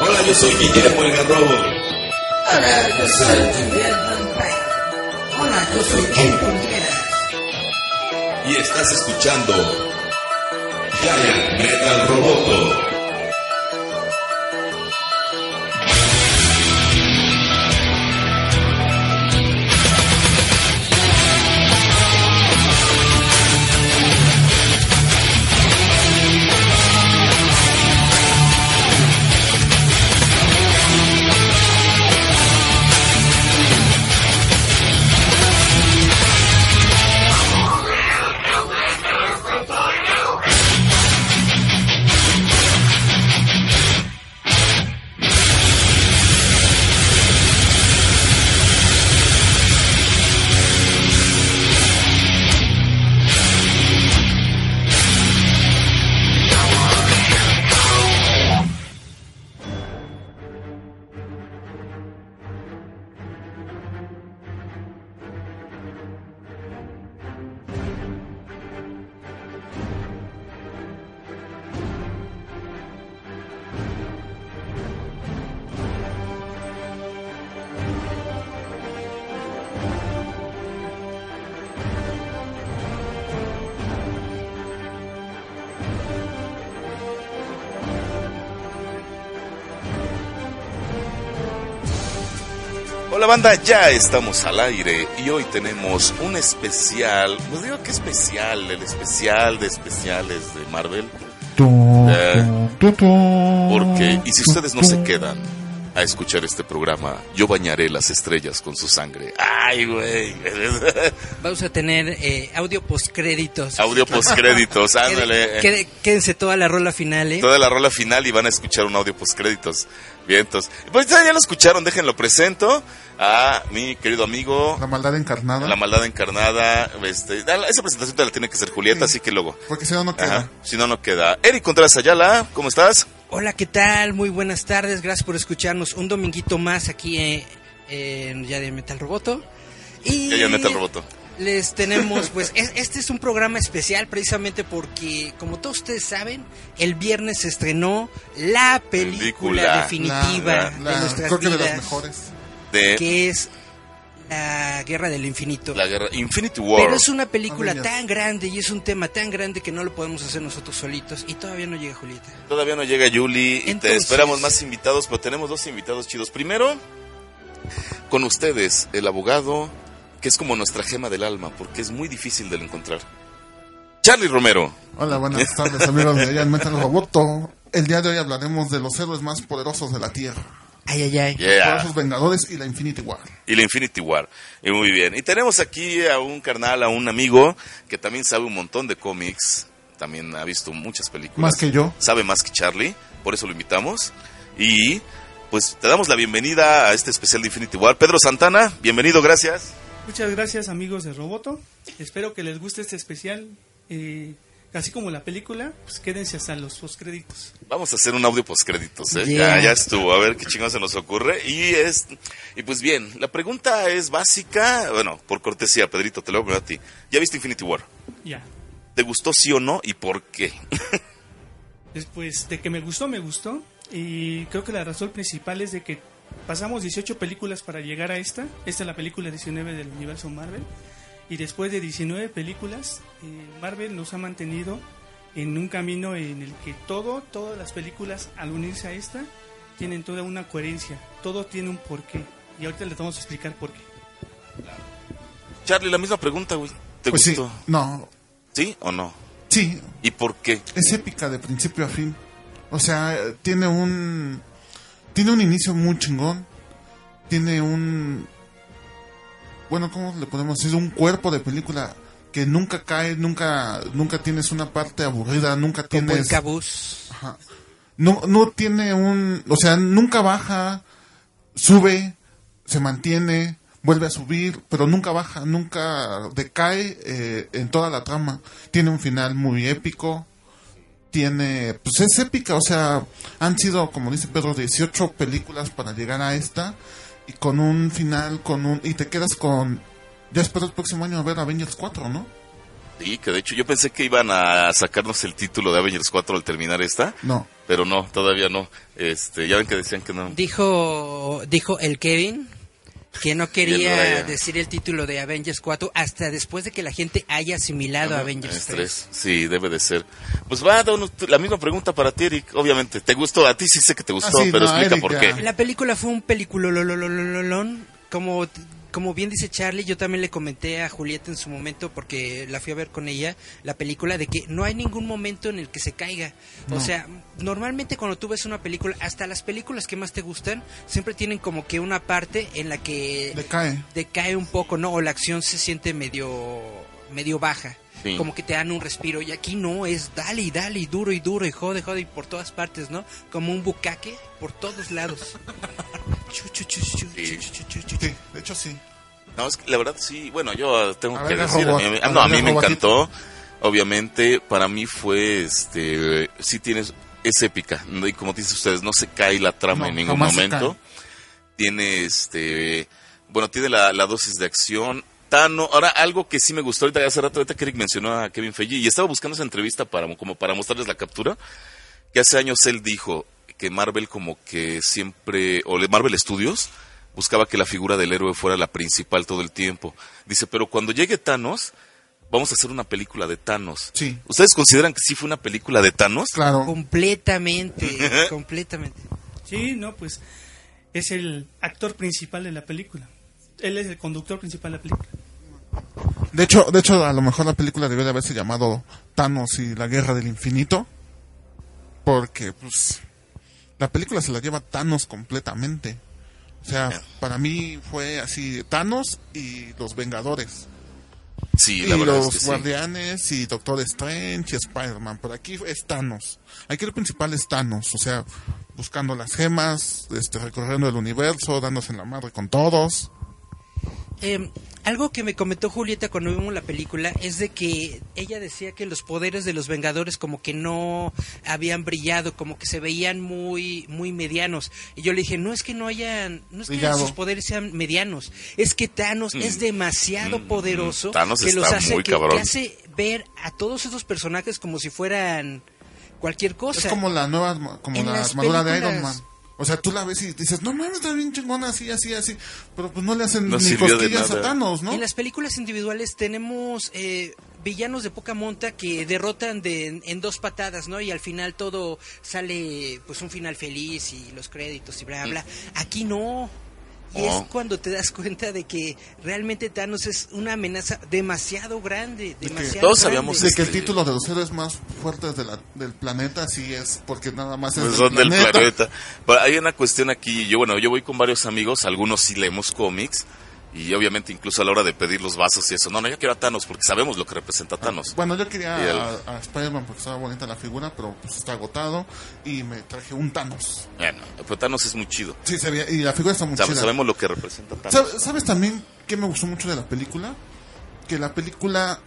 Hola, yo soy Guillermo el Garrobo. Hola, yo soy Guillermo Vampire. Hola, yo soy Ken Contreras. Y estás escuchando Giant Metal Roboto. Banda, ya estamos al aire y hoy tenemos un especial, pues digo que especial, el especial de especiales de Marvel. Eh, Porque, y si ustedes no se quedan a escuchar este programa, yo bañaré las estrellas con su sangre. Ay, güey. Vamos a tener eh, audio postcréditos. Audio postcréditos, ándale. Quédense toda la rola final, ¿eh? Toda la rola final y van a escuchar un audio postcréditos. Vientos. Pues ya ya lo escucharon, déjenlo presento a mi querido amigo, La maldad encarnada. la maldad encarnada. Este, esa presentación te la tiene que hacer Julieta, así que luego. Porque si no, no queda. Ajá, si no, no queda. Eric Contreras Ayala, ¿cómo estás? Hola, ¿qué tal? Muy buenas tardes. Gracias por escucharnos un dominguito más aquí eh, en Ya de Metal Roboto. Y Ya, ya, Metal Roboto. Les tenemos, pues, es- este es un programa especial precisamente porque, como todos ustedes saben, el viernes se estrenó la película, Película. definitiva La- de la- nuestras creo que de las mejores. De que es La Guerra del Infinito. la guerra Infinity War. Pero es una película tan grande y es un tema tan grande que no lo podemos hacer nosotros solitos y todavía no llega Julieta. Todavía no llega Yuli y te Entonces- esperamos más invitados, pero tenemos dos invitados chidos. Primero, con ustedes, el abogado, que es como nuestra gema del alma, porque es muy difícil de encontrar. Charlie Romero. Hola, buenas tardes, amigos de Giant Metal Roboto. El día de hoy hablaremos de los héroes más poderosos de la Tierra. Ay, ay, ay. Yeah. Poderosos Vengadores y la Infinity War. Y la Infinity War. Y muy bien. Y tenemos aquí a un carnal, a un amigo, que también sabe un montón de cómics. También ha visto muchas películas. Más que yo. Sabe más que Charlie. Por eso lo invitamos. Y pues te damos la bienvenida a este especial de Infinity War. Pedro Santana, bienvenido, gracias. Muchas gracias amigos de Roboto. Espero que les guste este especial. eh, así como la película, pues quédense hasta los postcréditos. Vamos a hacer un audio postcréditos, ¿eh? Yeah. Ya, ya estuvo, a ver qué chingón se nos ocurre. Y es y pues bien, la pregunta es básica, bueno, por cortesía, Pedrito, te lo voy a ti. ¿Ya viste Infinity War? Ya. ¿Te gustó sí o no y por qué? Después de que me gustó, me gustó. Y creo que la razón principal es de que pasamos 18 películas para llegar a esta. Esta es la película 19 del universo Marvel. Y después de 19 películas, eh, Marvel nos ha mantenido en un camino en el que todo, todas las películas al unirse a esta, tienen toda una coherencia. Todo tiene un porqué. Y ahorita les vamos a explicar por qué. Charlie, la misma pregunta, güey. ¿Te Pues sí, gustó? no, ¿Sí o no? sí, ¿Y por qué? es épica de principio a fin. O sea, tiene un tiene un inicio muy chingón. Tiene un bueno, ¿cómo le podemos decir? Un cuerpo de película que nunca cae, nunca nunca tienes una parte aburrida, nunca Como el tienes cabuz. Ajá. No, no tiene un, o sea, nunca baja, sube, se mantiene, vuelve a subir, pero nunca baja, nunca decae eh, en toda la trama. Tiene un final muy épico, tiene, pues es épica, o sea, han sido, como dice Pedro, 18 películas para llegar a esta y con un final, con un, y te quedas con Ya espero el próximo año ver Avengers 4, ¿no? Sí, que de hecho yo pensé que iban a sacarnos el título de Avengers 4 al terminar esta. No. Pero no, todavía no. Este, ya ven que decían que no. Dijo, dijo el Kevin que no quería decir el título de Avengers 4 hasta después de que la gente haya asimilado Avengers Es 3. tres. Sí, debe de ser. Pues va, Don, la misma pregunta para ti, Eric. Obviamente, ¿te gustó? A ti sí sé que te gustó, Ah, sí, pero no, explica Eric, por qué. La película fue un película como como bien dice Charlie, yo también le comenté a Julieta en su momento porque la fui a ver con ella la película de que no hay ningún momento en el que se caiga. O sea, normalmente cuando tú ves una película, hasta las películas que más te gustan, siempre tienen como que una parte en la que Decae. decae un poco, ¿no? O la acción se siente medio medio baja. Sí. Como que te dan un respiro. Y aquí no, es dale y dale y duro y duro y jode, jode y por todas partes, ¿no? Como un bucaque por todos lados. Sí. de hecho sí. No, es que la verdad sí, bueno, yo tengo A que ver, decir, a mí, A no, a mí me encantó. Obviamente, para mí fue, este, sí tienes, es épica. ¿no? Y como dicen ustedes, no se cae la trama No, en ningún momento. Tiene, este, bueno, tiene la, la dosis de acción. Tano, ahora algo que sí me gustó ahorita hace rato, ahorita que Eric mencionó a Kevin Feige y estaba buscando esa entrevista para, como para mostrarles la captura, que hace años él dijo que Marvel como que siempre, o Marvel Studios, buscaba que la figura del héroe fuera la principal todo el tiempo. Dice, pero cuando llegue Thanos, vamos a hacer una película de Thanos. Sí. ¿Ustedes consideran que sí fue una película de Thanos? Claro. Completamente, completamente. Sí, no, pues es el actor principal de la película. Él es el conductor principal de la película. De hecho, de hecho, a lo mejor la película debió de haberse llamado Thanos y la Guerra del Infinito. Porque, pues, la película se la lleva Thanos completamente. O sea, para mí fue así, Thanos y los Vengadores. Sí, y la verdad los es que sí. Guardianes y Doctor Strange y Spider-Man. Pero aquí es Thanos. Aquí el principal es Thanos. O sea, buscando las gemas, este, recorriendo el universo, dándose en la madre con todos. Eh, algo que me comentó Julieta cuando vimos la película es de que ella decía que los poderes de los Vengadores como que no habían brillado, como que se veían muy muy medianos. Y yo le dije, no es que no hayan, no es que Brillado. sus poderes sean medianos, es que Thanos es demasiado mm, poderoso Thanos que los hace muy que, cabrón. que hace ver a todos esos personajes como si fueran cualquier cosa. Es como la nueva, arma- como en la las armadura de Iron Man. O sea, tú la ves y dices, no mames, está bien chingona, así, así, así. Pero pues no le hacen No ni cosquillas a. Thanos, ¿no? En las películas individuales tenemos eh, villanos de poca monta que derrotan de, en dos patadas, ¿no? Y al final todo sale, pues un final feliz y los créditos y bla, bla. Aquí no. Y es cuando te das cuenta de que realmente Thanos es una amenaza demasiado grande, demasiado todos grande. sabíamos De que el Este- título de los héroes más fuertes de la- del planeta sí es porque nada más es Pues del son del planeta. planeta. Pero hay una cuestión aquí, yo bueno, yo voy con varios amigos, algunos sí leemos cómics y obviamente incluso a la hora de pedir los vasos y eso, no, no, yo quiero a Thanos porque sabemos lo que representa Thanos. Bueno, yo quería el- a, a Spider-Man porque estaba bonita la figura, pero pues está agotado y me traje un Thanos. Bueno, pero Thanos es muy chido. Sí, se y la figura está muy Sabe- chida. sabemos lo que representa Thanos. ¿Sab- ¿Sabes también qué me gustó mucho de la película? Que la película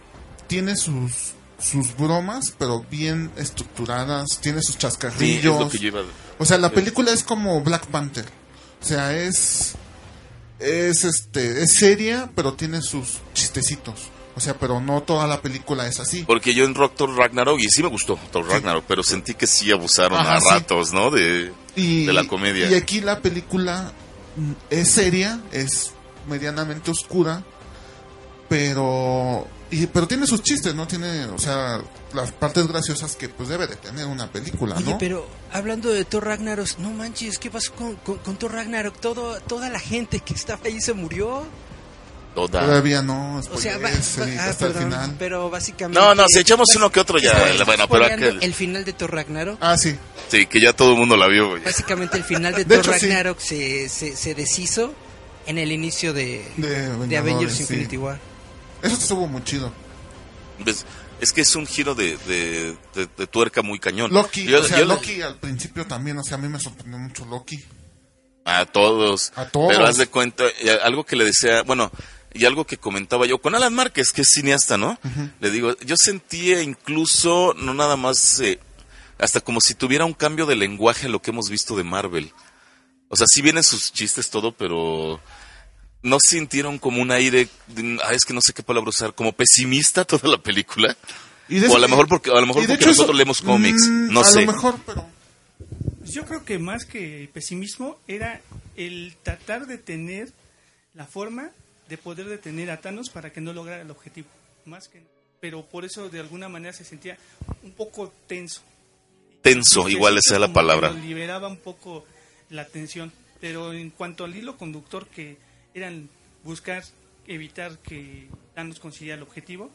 tiene sus sus bromas, pero bien estructuradas, tiene sus Sí, es chascarrillos. lo que yo iba a- O sea, la película es como Black Panther. O sea, es es este es seria, pero tiene sus chistecitos. O sea, pero no toda la película es así. Porque yo en Rock Thor Ragnarok, y sí me gustó Thor Ragnarok, pero sentí que sí abusaron Ajá, a sí. ratos, ¿no? De, y, de la comedia. Y aquí la película mm, es seria, es medianamente oscura, pero y, pero tiene sus chistes, ¿no? Tiene, o sea, las partes graciosas que pues debe de tener una película, Oye, ¿no? pero hablando de Thor Ragnarok, no manches, ¿qué pasó con, con, con Thor Ragnarok? Todo, toda la gente que estaba ahí se murió. Toda. Todavía no, O sea, va- va- Eric, ah, hasta el final. pero básicamente... No, no, si echamos uno que otro ya, ¿Estás- bueno, pero aquel- El final de Thor Ragnarok. Ah, sí. Sí, que ya todo el mundo la vio, güey. Básicamente el final de, De Thor hecho, sí. Ragnarok se, se, se deshizo en el inicio de, De Avengers sí. Infinity War. Eso estuvo muy chido. Ves, Es que es un giro de, de, de- de tuerca muy cañón. Loki, Yo- o sea, yo Loki al principio también, o sea, a mí me sorprendió mucho Loki. A todos. A todos. Pero haz de cuenta, algo que le decía, bueno, y algo que comentaba yo con Alan Márquez, que es cineasta, ¿no? Le digo, yo sentía incluso, no nada más, eh, hasta como si tuviera un cambio de lenguaje a lo que hemos visto de Marvel. O sea, sí vienen sus chistes todo, pero ¿No sintieron como un aire, de- ah, es que no sé qué palabra usar, como pesimista toda la película? Y de o a lo mejor porque, a lo mejor y de porque hecho eso- nosotros leemos cómics, mm, no a sé. lo mejor, pero... Yo creo que más que pesimismo era el tratar de tener la forma de poder detener a Thanos para que no lograra el objetivo. Más que, pero por eso de alguna manera se sentía un poco tenso. Tenso, igual esa es la palabra. liberaba un poco la tensión. Pero en cuanto al hilo conductor que eran buscar evitar que Thanos consiguiera el objetivo,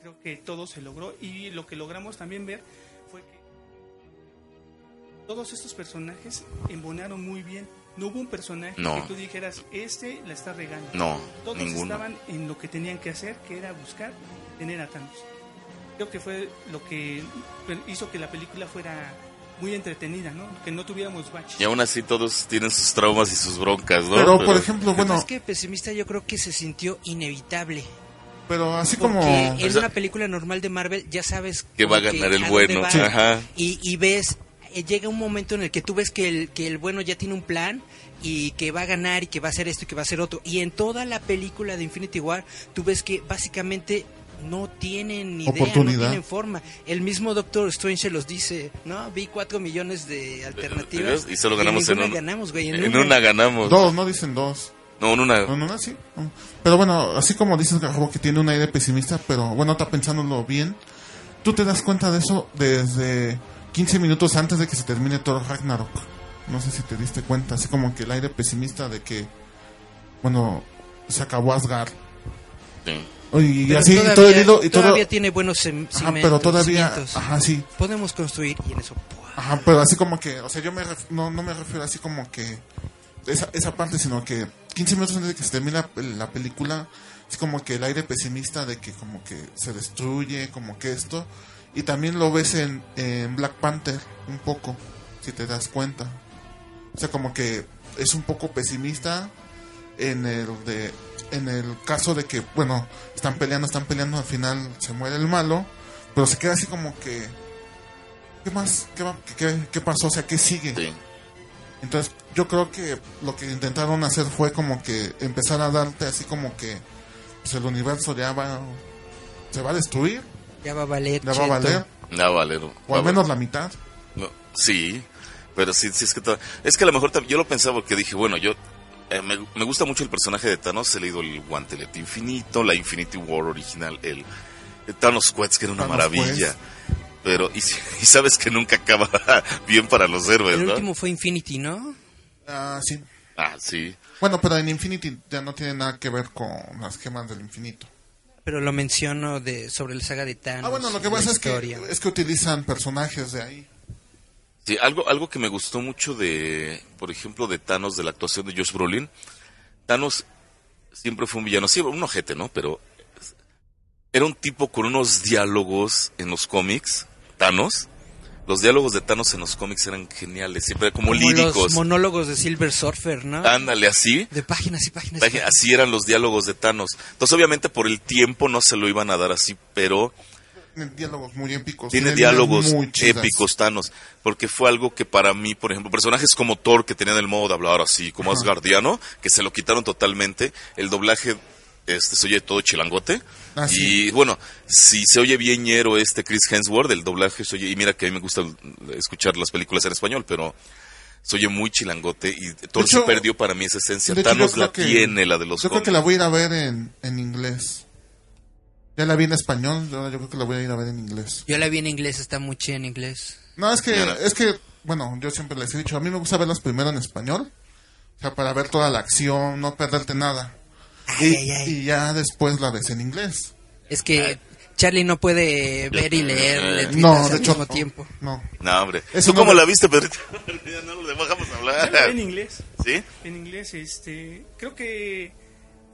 creo que todo se logró y lo que logramos también ver fue que todos estos personajes embonaron muy bien. No hubo un personaje No. que tú dijeras, este la está regando. No, Todos ninguno. estaban en lo que tenían que hacer, que era buscar tener a Thanos. Creo que fue lo que hizo que la película fuera muy entretenida, ¿no? Que no tuviéramos baches. Y aún así todos tienen sus traumas y sus broncas, ¿no? Pero, por ejemplo, bueno, Más que pesimista, yo creo que se sintió inevitable. pero así Porque como... en O sea- una película normal de Marvel ya sabes Que va a ganar el bueno. va. Sí. Ajá. Y, y ves, eh, llega un momento en el que tú ves que el, que el bueno ya tiene un plan y que va a ganar y que va a hacer esto y que va a hacer otro. Y en toda la película de Infinity War, tú ves que básicamente no tienen ni idea, no Oportunidad. tienen forma. El mismo Doctor Strange se los dice, ¿no? Vi cuatro millones de alternativas. Y solo ganamos en ninguna una. ganamos, güey. En una ganamos. Dos, no dicen dos. No, en una. No, no, no, sí. Pero bueno, así como dices que tiene un aire pesimista, pero bueno, está pensándolo bien. Tú te das cuenta de eso desde 15 minutos antes de que se termine Thor Ragnarok. No sé si te diste cuenta, así como que el aire pesimista de que, bueno, se acabó Asgard. Sí. Y Pero así, todavía, todo hilo, y todo. todavía tiene buenos cem- Ajá, cimientos, pero todavía, cimientos. ajá, sí. Podemos construir y en eso... ¡pua! Ajá, pero así como que, o sea, yo me ref- no, no me refiero así como que esa, esa parte, sino que 15 minutos antes de que se termine la, la película, es como que el aire pesimista de que como que se destruye, como que esto, y también lo ves en, en Black Panther un poco, si te das cuenta. O sea, como que es un poco pesimista en el de en el caso de que, bueno, están peleando, están peleando, al final se muere el malo, pero se queda así como que ¿qué más? ¿Qué, va- qué- qué pasó? O sea, ¿qué sigue? Sí. Entonces, yo creo que lo que intentaron hacer fue como que empezar a darte así como que pues, el universo ya va se va a destruir, Ya va a valer. ya va a valer, No, Valero. o al menos la mitad. No, sí, pero sí, sí es que es que a lo mejor yo lo pensaba porque dije, bueno, yo eh, me, me gusta mucho el personaje de Thanos, he leído el Guantelete Infinito, la Infinity War original, el, el Thanos Quest, que era una Thanos maravilla. Quest. Pero, y, y sabes que nunca acaba bien para los héroes, El ¿no? último fue Infinity, ¿no? Ah, sí. Ah, sí. Bueno, pero en Infinity ya no tiene nada que ver con las gemas del infinito. Pero lo menciono de sobre el saga de Thanos. Ah, bueno, lo que la pasa es que, es que utilizan personajes de ahí. Sí, algo, algo que me gustó mucho de, por ejemplo, de Thanos, de la actuación de Josh Brolin. Thanos siempre fue un villano, sí, un ojete, ¿no? Pero era un tipo con unos diálogos en los cómics, Thanos. Los diálogos de Thanos en los cómics eran geniales, siempre como, Como líricos. los monólogos de Silver Surfer, ¿no? Ándale, así. De páginas y páginas. y páginas. Así eran los diálogos de Thanos. Entonces, obviamente, por el tiempo no se lo iban a dar así, pero Tiene diálogos muy épicos. tiene diálogos muy épicos Thanos, porque fue algo que para mí, por ejemplo, personajes como Thor que tenían el modo de hablar así, como Ajá. Asgardiano, que se lo quitaron totalmente, el doblaje este se oye todo chilangote. Ah, y bueno, si se oye bien ñero este Chris Hemsworth, el doblaje se oye, y mira que a mí me gusta escuchar las películas en español, pero se oye muy chilangote y Thor hecho- se perdió para mí esa esencia. Hecho, Thanos la que- tiene, la de los Yo creo que la voy a ir a ver en, en inglés. Ya la vi en español, yo, yo creo que la voy a ir a ver en inglés. Yo la vi en inglés, está muy chida en inglés. No, es que, es que, bueno, yo siempre les he dicho, a mí me gusta verlas primero en español. O sea, para ver toda la acción, no perderte nada. Ay, Y, ay, ay. y ya después la ves en inglés. Es que Charlie no puede ver y leer No, al de hecho, mismo no. tiempo. No. No, hombre. Eso ¿Tú no cómo me- la viste, Pedrito? ya no lo dejamos hablar. Yo la vi en inglés. ¿Sí? En inglés, este, creo que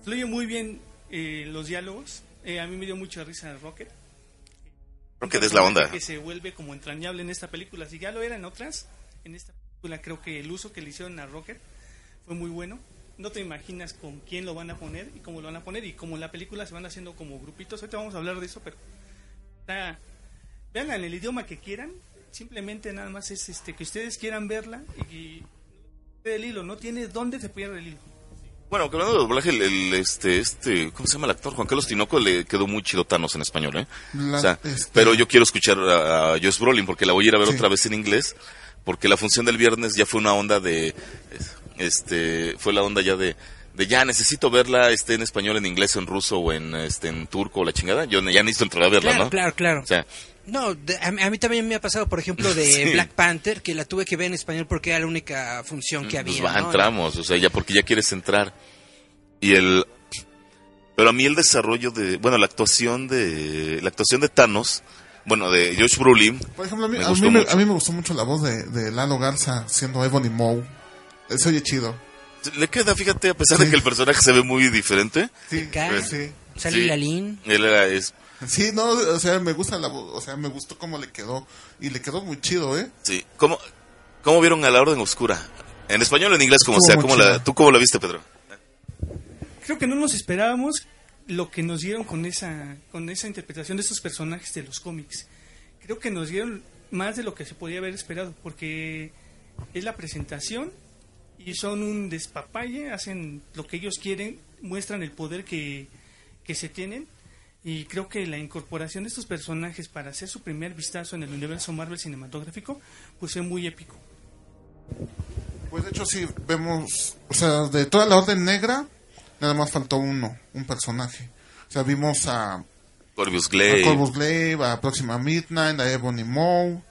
fluye muy bien eh, los diálogos. Eh, a mí me dio mucha risa Rocket. Rocket es la onda. Que se vuelve como entrañable en esta película. Si ya lo era en otras, en esta película creo que el uso que le hicieron a Rocket fue muy bueno. No te imaginas con quién lo van a poner y cómo lo van a poner. Y como en la película se van haciendo como grupitos. Ahorita vamos a hablar de eso, pero está, veanla en el idioma que quieran. Simplemente nada más es este que ustedes quieran verla y, y el hilo. No tiene dónde se pierde el hilo. Bueno, que hablando de doblaje, el, el, este, este, ¿cómo se llama el actor? Juan Carlos Tinoco le quedó muy chido Thanos en español, ¿eh? La- o sea, este- pero yo quiero escuchar a, a Josh Brolin porque la voy a ir a ver Sí. otra vez en inglés, porque la función del viernes ya fue una onda de, este, fue la onda ya de, de ya necesito verla, este, en español, en inglés, en ruso o en, este, en turco o la chingada. Yo ya necesito entrar a verla, Claro, ¿no? claro, claro. O sea, No, de- a, mí- a mí también me ha pasado, por ejemplo, de Sí. Black Panther, que la tuve que ver en español porque era la única función que pues había. va, ¿no? entramos, o sea, ya porque ya quieres entrar. Y el pero a mí el desarrollo de, bueno, la actuación de la actuación de Thanos, bueno, de Josh Brolin, Por ejemplo, a mí Me a gustó mí me, mucho. a mí me gustó mucho la voz de, de Lalo Garza siendo Ebony Moe. Eso oye chido. le queda, fíjate, a pesar de que el personaje se ve muy diferente, Sí, sí. Sale Sí. Lalín. él era, es, Sí, no, o sea, me gusta la voz, o sea, me gustó cómo le quedó. Y le quedó muy chido, ¿eh? sí, ¿cómo, cómo vieron a la Orden Oscura? En español o en inglés, como Estuvo sea, ¿cómo la, ¿tú cómo la viste, Pedro? Creo que no nos esperábamos lo que nos dieron con esa, con esa interpretación de estos personajes de los cómics. Creo que nos dieron más de lo que se podía haber esperado, porque es la presentación y son un despapalle, hacen lo que ellos quieren, muestran el poder que, que se tienen. Y creo que la incorporación de estos personajes para hacer su primer vistazo en el universo Marvel cinematográfico, pues fue muy épico. Pues de hecho sí, vemos, o sea, de toda la Orden Negra, nada más faltó uno, un personaje. O sea, vimos a, Corvus a Glaive. Corvus Glaive, a Próxima Midnight, a Ebony Moe.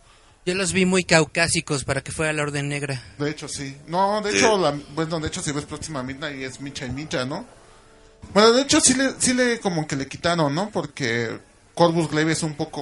Yo los vi muy caucásicos para que fuera la Orden Negra. De hecho, sí. No, de Sí. hecho, la, bueno, de hecho, si ves Próxima Midnight y es Micha y Micha, ¿no? Bueno, de hecho, sí le, sí le como que le quitaron, ¿no? Porque Corvus Glaive es un poco,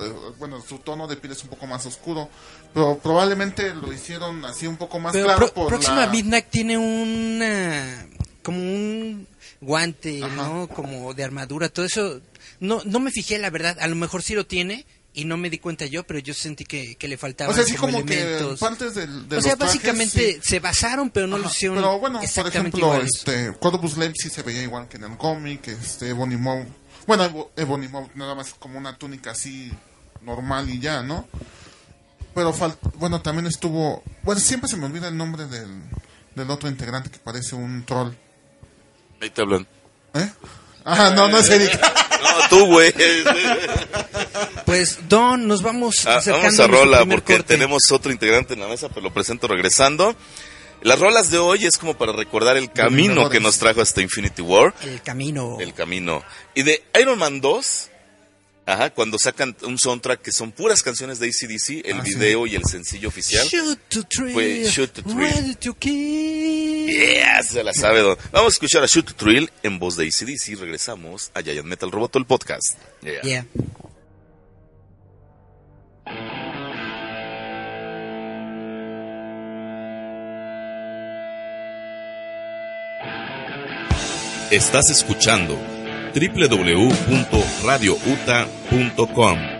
eh, bueno, su tono de piel es un poco más oscuro. Pero probablemente lo hicieron así un poco más Pero claro Pro- por Próxima la... Midnight tiene una como un guante, Ajá. ¿no? Como de armadura, todo eso. No no me fijé, la verdad. A lo mejor sí lo tiene y no me di cuenta yo, pero yo sentí que, que le faltaban O sea, sí como, como que elementos. partes del, de o sea, los trajes, básicamente sí. se basaron, pero no lo Ajá, hicieron Pero bueno, por exactamente ejemplo, iguales. este, Corvus Glaive sí se veía igual que en el cómic, este, Ebony Maw. Bueno, Ebo- Ebony Maw nada más como una túnica así normal y ya, ¿no? Pero fal- bueno, también estuvo, bueno, siempre se me olvida el nombre del, del otro integrante que parece un troll, Ahí te hablan. ¿eh? Ah, no, no es Eric. No, tú, güey. Pues Don, nos vamos Ah, acercando vamos a rola porque corte. tenemos otro integrante en la mesa, pero lo presento regresando. Las rolas de hoy es como para recordar el camino que nos trajo hasta Infinity War, el camino. el camino. Y de Iron Man 2, ajá, cuando sacan un soundtrack que son puras canciones de ACDC, el Ah, sí. video y el sencillo oficial. Shoot to thrill, Fue Shoot to Thrill. ready to kill. Yeah, se la sabe, don. Vamos a escuchar a Shoot to Thrill en voz de ACDC. Regresamos a Giant Metal Roboto, el podcast. Yeah. Yeah. Estás escuchando www.radiouta.com.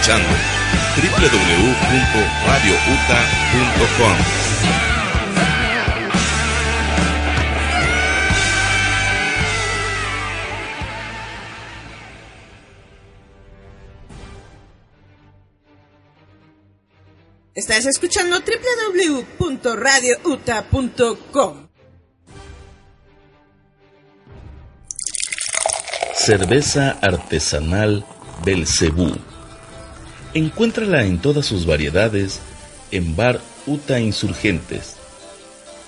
escuchando www.radiouta.com. Estás escuchando www.radiouta.com. Cerveza artesanal Belcebú. Encuéntrala en todas sus variedades en Bar Uta Insurgentes.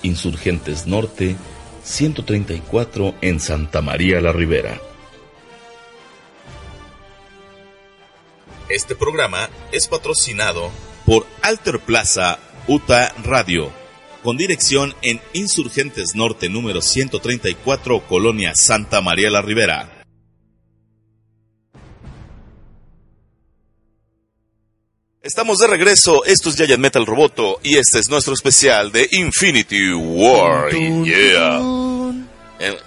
Insurgentes Norte, 134 en Santa María la Ribera. Este programa es patrocinado por Alter Plaza Uta Radio, con dirección en Insurgentes Norte número 134, Colonia Santa María la Ribera. Estamos de regreso, esto es Giant Metal Roboto y este es nuestro especial de Infinity War. Yeah. Eh,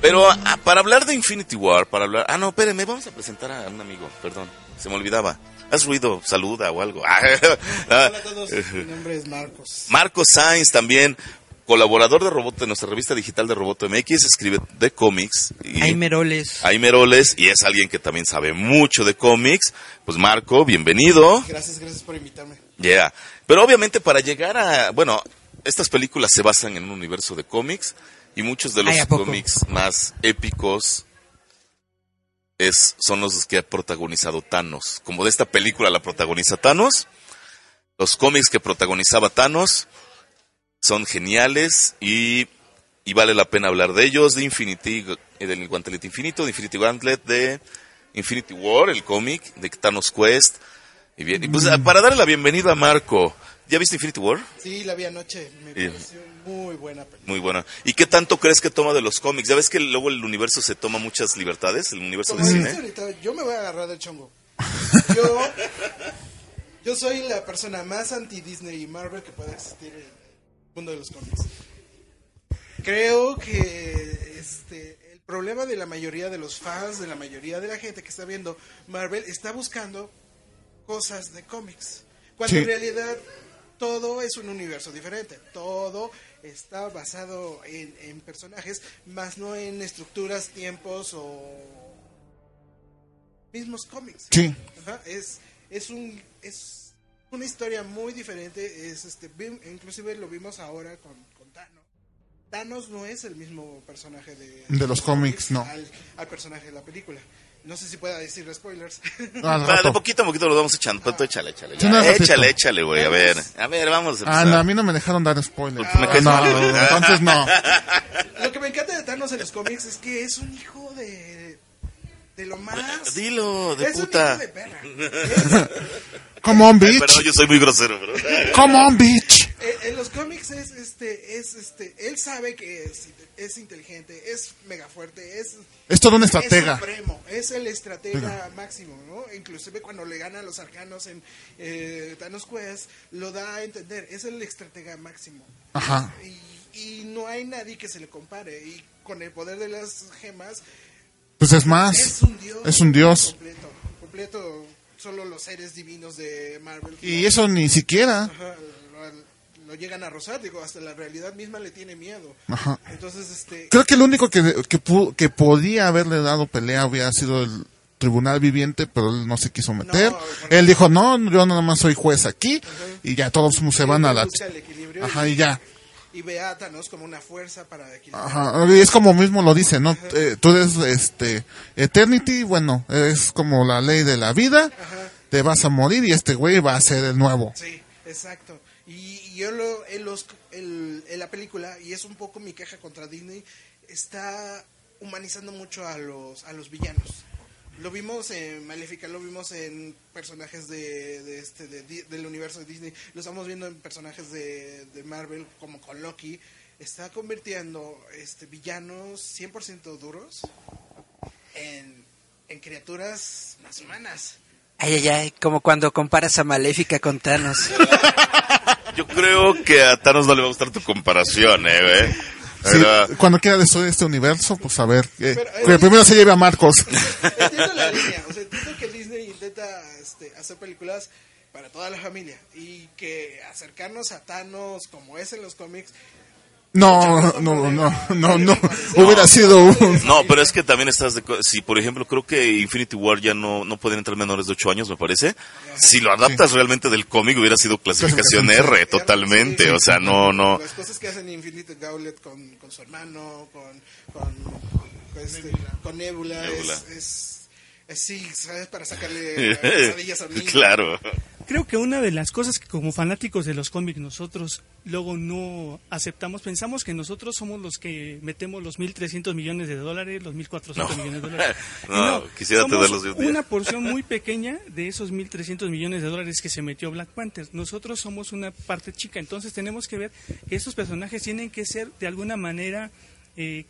pero ah, para hablar de Infinity War, para hablar... Ah, no, espérenme, vamos a presentar a un amigo, perdón, se me olvidaba. ¿Has ruido? Saluda o algo. Hola a todos, mi nombre es Marcos. Marcos Sainz también, colaborador de Roboto, de nuestra revista digital de Roboto MX, escribe de cómics. Y Hay Meroles. hay Meroles y es alguien que también sabe mucho de cómics. Pues Marco, bienvenido. Gracias, gracias por invitarme. Yeah. Pero obviamente para llegar a, bueno, estas películas se basan en un universo de cómics y muchos de los cómics más épicos es, son los que ha protagonizado Thanos. Como de esta película la protagoniza Thanos, los cómics que protagonizaba Thanos son geniales y, y vale la pena hablar de ellos, de Infinity, eh, del Guantelete Infinito, de Infinity Gauntlet, de Infinity War, el cómic, de Thanos Quest. Y bien, y pues para darle la bienvenida a Marco, ¿ya viste Infinity War? Sí, la vi anoche, me pareció muy buena película. Muy buena. ¿Y qué tanto crees que toma de los cómics? Ya ves que luego el universo se toma muchas libertades, el universo de Como dices cine. ahorita, yo me voy a agarrar del chongo. Yo, yo soy la persona más anti-Disney y Marvel que pueda existir en mundo de los cómics. Creo que este, el problema de la mayoría de los fans, de la mayoría de la gente que está viendo Marvel, está buscando cosas de cómics. Cuando Sí. en realidad todo es un universo diferente. Todo está basado en, en personajes, más no en estructuras, tiempos o mismos cómics. Sí. Ajá, es, es un es una historia muy diferente. Es este inclusive lo vimos ahora con, con Thanos. Thanos no es el mismo personaje de, De los cómics, no. Al, al personaje de la película. No sé si pueda decir spoilers. De rato. poquito a poquito lo vamos echando. Pero tú échale, échale. Sí, no, échale, échale, güey. A ver, a ver, vamos a Ah, no, a mí no me dejaron dar spoilers. Caes no, entonces no. Lo que me encanta de Thanos en los cómics es que es un hijo de de lo más Dilo, de es puta. un hijo de perra. Come on, Ay, bitch. perdón, yo soy muy grosero, pero... Come on, bitch. Eh, en los cómics es este es este él sabe que es, es inteligente, es mega fuerte, es Es todo un Es estratega. supremo, es el estratega máximo, ¿no? Inclusive cuando le gana a los arcanos en eh, Thanos Quest, lo da a entender, es el estratega máximo. Ajá. Y, y no hay nadie que se le compare. Y con el poder de las gemas, Pues es más. es un dios. Es un dios. Completo, completo, solo los seres divinos de Marvel. Y eso ni siquiera. Ajá, lo, lo llegan a rozar, digo, hasta la realidad misma le tiene miedo. Ajá. Entonces, este... Creo que el único que, que, que podía haberle dado pelea hubiera sido el tribunal viviente, pero él no se quiso meter. No, Él dijo, no, yo nada más soy juez aquí. Y ya todos se van a la... Ajá, y ya. Y ve a Thanos como una fuerza para equilibrar. Ajá, y es como mismo lo dice, ¿no? Eh, tú eres, este, Eternity, bueno, es como la ley de la vida, Ajá. te vas a morir y este güey va a ser el nuevo. Sí, exacto. Y, y yo lo, en, los, el- en la película, y es un poco mi queja contra Disney, está humanizando mucho a los, a los villanos. Lo vimos en Maléfica, lo vimos en personajes de, de este, de del universo de Disney, lo estamos viendo en personajes de, de Marvel, como con Loki. Está convirtiendo este, villanos 100% duros en, en criaturas más humanas. Ay, ay, ay, como cuando comparas a Maléfica con Thanos. Yo creo que a Thanos no le va a gustar tu comparación, eh, güey. Sí, cuando quiera destruir este universo, pues a ver, eh, Pero, eh, que primero se lleve a Marcos. Entiendo la línea, o sea, entiendo que Disney Disney intenta este, hacer películas para toda la familia y que acercarnos a Thanos como es en los cómics no, no, no, no, no, hubiera sido un... No, pero es que también estás de... Si, por ejemplo, creo que Infinity War ya no, no pueden entrar menores de 8 años, me parece. Si lo adaptas realmente del cómic, hubiera sido clasificación R, totalmente. O sea, no, no... Las cosas que hacen Infinity Gauntlet con, con su hermano, con, con, este, con Nebula, es, sí, ¿sabes? Para sacarle pesadillas a mí. Claro. Creo que una de las cosas que como fanáticos de los cómics nosotros luego no aceptamos, pensamos que nosotros somos los que metemos los 1.300 millones de dólares, los 1.400 millones de dólares. no, quisiera tenerlos de un Una porción muy pequeña de esos 1.300 millones de dólares que se metió Black Panther. Nosotros somos una parte chica, entonces tenemos que ver que estos personajes tienen que ser de alguna manera eh,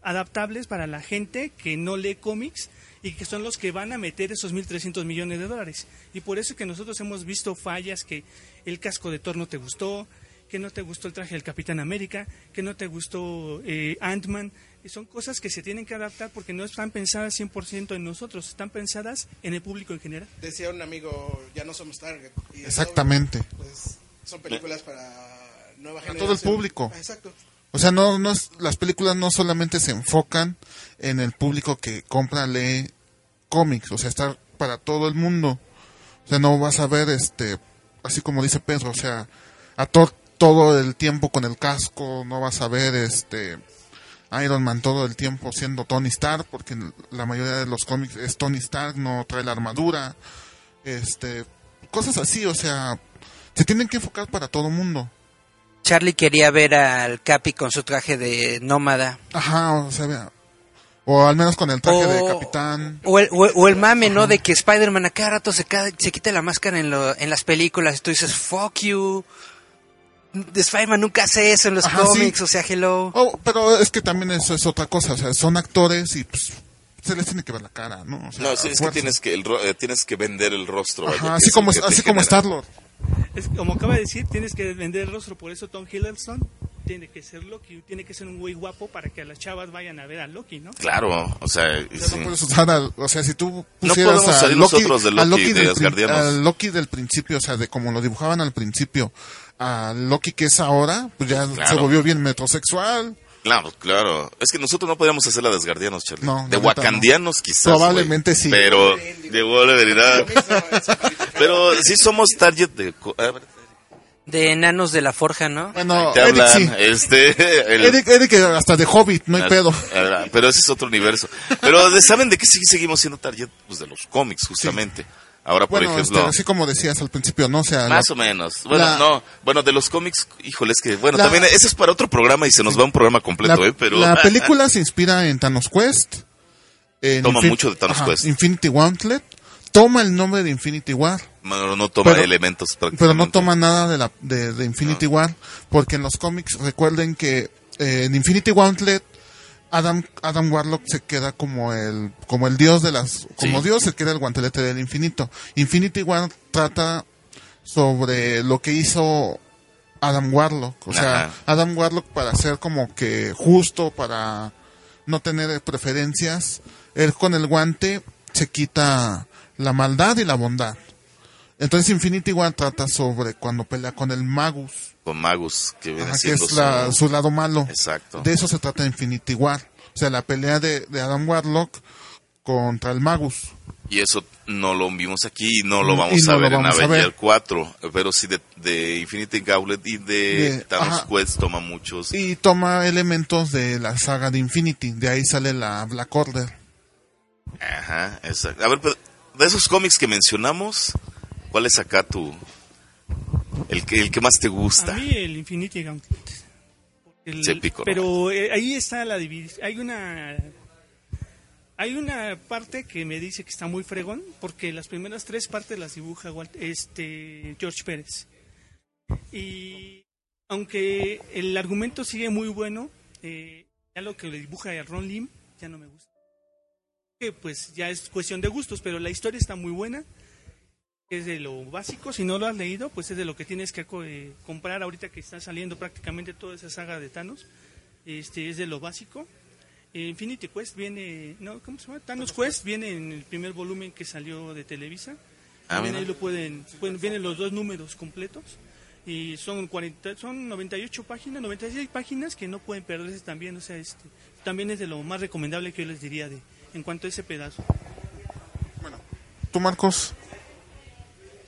adaptables para la gente que no lee cómics y que son los que van a meter esos 1.300 millones de dólares. Y por eso es que nosotros hemos visto fallas que el casco de Thor no te gustó, que no te gustó el traje del Capitán América, que no te gustó eh, Ant-Man. Son cosas que se tienen que adaptar porque no están pensadas 100% en nosotros, están pensadas en el público en general. Decía un amigo, ya no somos Target. Exactamente. pues, son películas para nueva generación. todo el público. Exacto. O sea, no, no las películas no solamente se enfocan en el público que compra, lee cómics, o sea, está para todo el mundo. O sea, no vas a ver, este, así como dice Pedro, o sea, a todo el tiempo con el casco, no vas a ver, este, Iron Man todo el tiempo siendo Tony Stark, porque la mayoría de los cómics es Tony Stark, no trae la armadura, este, cosas así, o sea, se tienen que enfocar para todo el mundo. Charlie quería ver al Capi con su traje de nómada. Ajá, o sea, o al menos con el traje de capitán. O el, o, el mame, ¿no? De que Spider-Man a cada rato se, se quita la máscara en, lo, en las películas. Y tú dices, fuck you. Spider-Man nunca hace eso en los cómics, o sea, hello. Oh, pero es que también eso es otra cosa. O sea, son actores y pues se les tiene que ver la cara, ¿no? no, sí, es que tienes que, el, eh, tienes que vender el rostro. así como, así como Star-Lord. Es, como acaba de decir, tienes que vender el rostro, por eso Tom Hiddleston tiene que ser Loki, tiene que ser un güey guapo para que las chavas vayan a ver a Loki, ¿no? Claro, o sea, o sea, si tú pusieras a Loki, de Loki, del, Loki del principio, o sea, de como lo dibujaban al principio, a Loki que es ahora, pues ya se volvió bien metrosexual. Claro, claro. Es que nosotros no podríamos hacer la de Asgardianos, Charlie. de Wakandianos quizás. Probablemente sí. Pero de Wolverine. pero sí somos target de... De enanos de la forja, ¿no? Bueno, Eric sí. Este, Eric, hasta de Hobbit, no hay pedo. Pero ese es otro universo. Pero ¿saben de qué seguimos siendo target? Pues de los cómics, justamente. Ahora, por ejemplo. Este, así como decías al principio, ¿no? O sea, más o menos. Bueno, no. Bueno, de los cómics, híjole, es que. Bueno, también. Ese es para otro programa y se nos va un programa completo, ¿eh? Pero. La película se inspira en Thanos Quest. toma mucho de Thanos Quest. Infinity Gauntlet. Toma el nombre de Infinity War. No, no toma elementos Pero no toma nada de, la, de, Infinity War. Porque en los cómics, recuerden que eh, en Infinity Gauntlet Adam, Adam Warlock se queda como el, como el dios de las, como dios se queda el guantelete del infinito. Infinity War trata sobre lo que hizo Adam Warlock. O sea, Adam Warlock para ser como que justo, para no tener preferencias, él con el guante se quita la maldad y la bondad. Entonces Infinity War trata sobre cuando pelea con el Magus. Con Magus, que viene es su... lado malo. Exacto. De eso se trata Infinity War. O sea, la pelea de, Adam Warlock contra el Magus. Y eso no lo vimos aquí, no lo vamos a ver en Avenger 4, pero sí de, Infinity Gauntlet y de, Thanos Quest toma muchos. Y toma elementos de la saga de Infinity, de ahí sale la Black Order. Ajá, exacto. A ver, de esos cómics que mencionamos, ¿Cuál es acá tu... El que, el que más te gusta? A mí el Infinity Gauntlet. pero eh, ahí está la división. Hay una... Hay una parte que me dice que está muy fregón, porque las primeras tres partes las dibuja este, George Pérez. Y aunque el argumento sigue muy bueno, eh, ya lo que le dibuja a Ron Lim ya no me gusta. Que pues ya es cuestión de gustos, pero la historia está muy buena es de lo básico. Si no lo has leído, pues es de lo que tienes que eh, comprar ahorita que está saliendo prácticamente toda esa saga de Thanos. Este es de lo básico. Infinity Quest viene, no, ¿cómo se llama? Thanos Quest viene en el primer volumen que salió de Televisa. Ah, ahí lo pueden, pueden- vienen los dos números completos y son 40, son 98 páginas, 96 páginas que no pueden perderse también, o sea, este, también es de lo más recomendable que yo les diría de en cuanto a ese pedazo. ¿Tú, Marcos?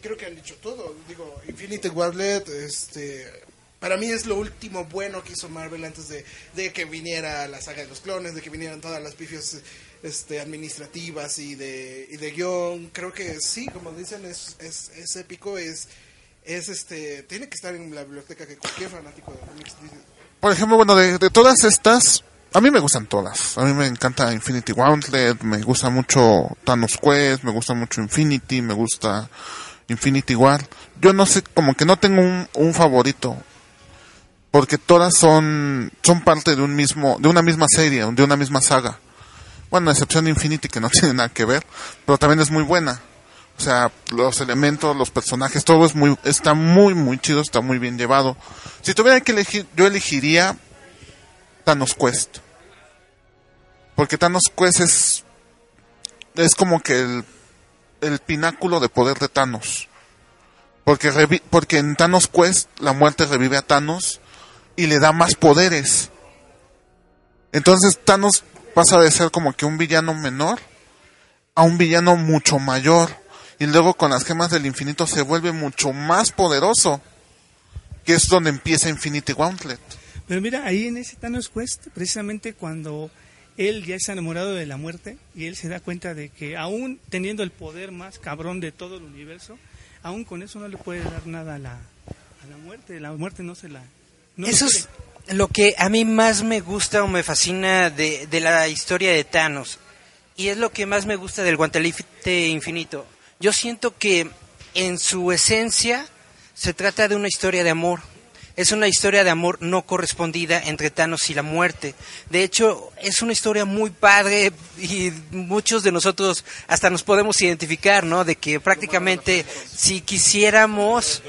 Creo que han dicho todo. Digo, Infinity Gauntlet, este, para mí es lo último bueno que hizo Marvel antes de, de que viniera la saga de los clones, de que vinieran todas las pifias este, administrativas y de, y de guion. Creo que sí, como dicen, es, es, es épico, es, es este, tiene que estar en la biblioteca que cualquier fanático de cómics. Por ejemplo, bueno, de, de todas estas, a mí me gustan todas. A mí me encanta Infinity Gauntlet, me gusta mucho Thanos Quest, me gusta mucho Infinity, me gusta Infinity War. Yo no sé, como que no tengo un, favorito. Porque todas son, son parte de un mismo, de una misma serie, de una misma saga. Bueno, a excepción de Infinity que no tiene nada que ver, pero también es muy buena. O sea, los elementos, los personajes, todo es muy, está muy, muy chido, está muy bien llevado. Si tuviera que elegir, yo elegiría Thanos Quest. Porque Thanos Quest es, es como que el, el pináculo de poder de Thanos. Porque, porque en Thanos Quest la muerte revive a Thanos y le da más poderes. Entonces Thanos pasa de ser como que un villano menor a un villano mucho mayor. Y luego con las gemas del infinito se vuelve mucho más poderoso. Que es donde empieza Infinity Gauntlet. Pero mira, ahí en ese Thanos Quest, precisamente cuando él ya está enamorado de la muerte y él se da cuenta de que aún teniendo el poder más cabrón de todo el universo, aún con eso no le puede dar nada a la, a la muerte. La muerte no se la... no Eso es lo que a mí más me gusta o me fascina de, de la historia de Thanos. Y es lo que más me gusta del guantelete infinito. Yo siento que en su esencia se trata de una historia de amor. Es una historia de amor no correspondida entre Thanos y la muerte. De hecho, es una historia muy padre y muchos de nosotros hasta nos podemos identificar, ¿no? De que prácticamente si quisiéramos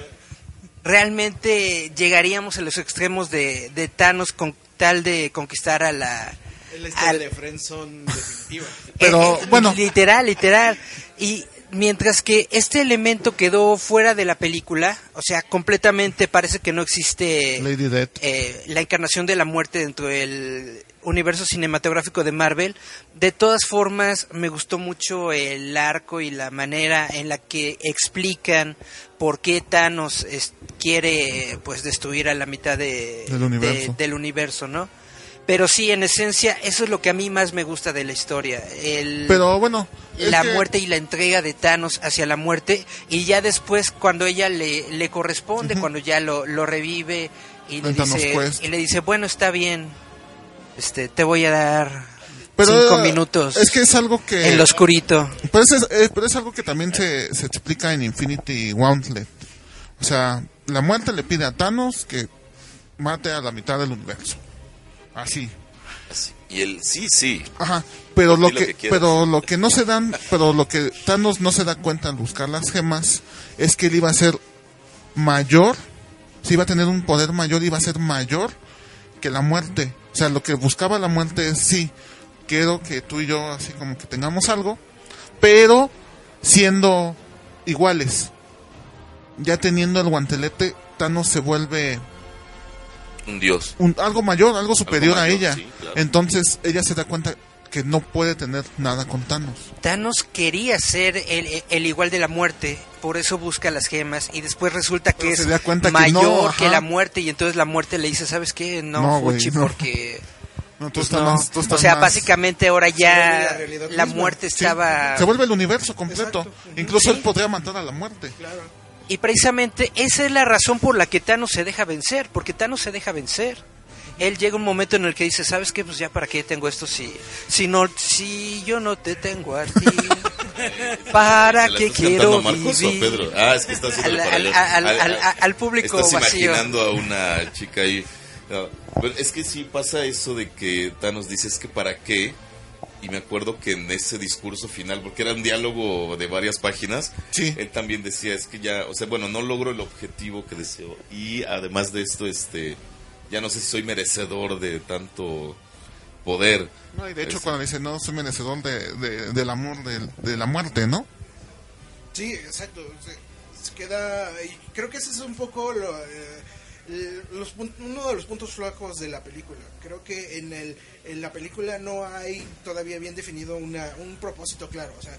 realmente llegaríamos a los extremos de, de Thanos con tal de conquistar a la... Es la historia al- de Friendzone definitiva. Pero, bueno. Literal, literal. Y mientras que este elemento quedó fuera de la película, o sea, completamente parece que no existe Lady eh, la encarnación de la muerte dentro del universo cinematográfico de Marvel. De todas formas, me gustó mucho el arco y la manera en la que explican por qué Thanos quiere pues destruir a la mitad de, Del universo. de- del universo, ¿no? Pero sí, en esencia, eso es lo que a mí más me gusta de la historia. El, Pero bueno, la que- muerte y la entrega de Thanos hacia la muerte y ya después cuando ella le, le corresponde, cuando ya lo, lo revive y le, dice, Quest. y le dice, bueno, está bien, este, te voy a dar pero, cinco minutos Es que es algo que. en lo oscurito. Pero es, pero es algo que también se, se explica en Infinity Gauntlet. O sea, la muerte le pide a Thanos que mate a la mitad del universo. Así. Así. Y el sí, sí. Ajá. Pero lo que, pero lo que no se dan, pero lo que Thanos no se da cuenta al buscar las gemas es que él iba a ser mayor, si iba a tener un poder mayor, iba a ser mayor que la muerte. O sea, lo que buscaba la muerte es sí, quiero que tú y yo así como que tengamos algo, pero siendo iguales. Ya teniendo el guantelete, Thanos se vuelve Un dios. un, algo mayor, algo superior a mayor, ella. sí, claro. Entonces ella se da cuenta que no puede tener nada con Thanos. Thanos quería ser el, el igual de la muerte, por eso busca las gemas y después resulta que Pero es se da cuenta que mayor no, que la muerte y entonces la muerte le dice, ¿sabes qué? No, No, porque... No, tú pues estás no". más- tú o sea, más- básicamente ahora ya la muerte Sí, estaba... Se vuelve el universo completo. Exacto. Incluso Sí. él podría matar a la muerte. Y precisamente esa es la razón por la que Thanos se deja vencer, porque Thanos se deja vencer. Él llega un momento en el que dice, ¿sabes qué? Pues ya para qué tengo esto si si no si yo no te tengo a ti. ¿Para ¿Se la qué quiero o vivir? Pedro? Ah, es que estás Al- al- allá. al- al- al- al público Estás vacío. imaginando a una chica ahí. No, pero es que sí pasa eso de que Thanos dice, es que para qué. Y me acuerdo que en ese discurso final, porque era un diálogo de varias páginas, Sí. él también decía, es que ya, o sea, bueno, no logro el objetivo que deseo. Y además de esto, este, ya no sé si soy merecedor de tanto poder. No, y de hecho cuando dice, no, soy merecedor de, de- del amor, de, de la muerte, ¿no? Sí, exacto. Se, se queda. Y creo que ese es un poco lo, eh, los pun- uno de los puntos flacos de la película. Creo que en, el, en la película no hay todavía bien definido una, un propósito claro. O sea,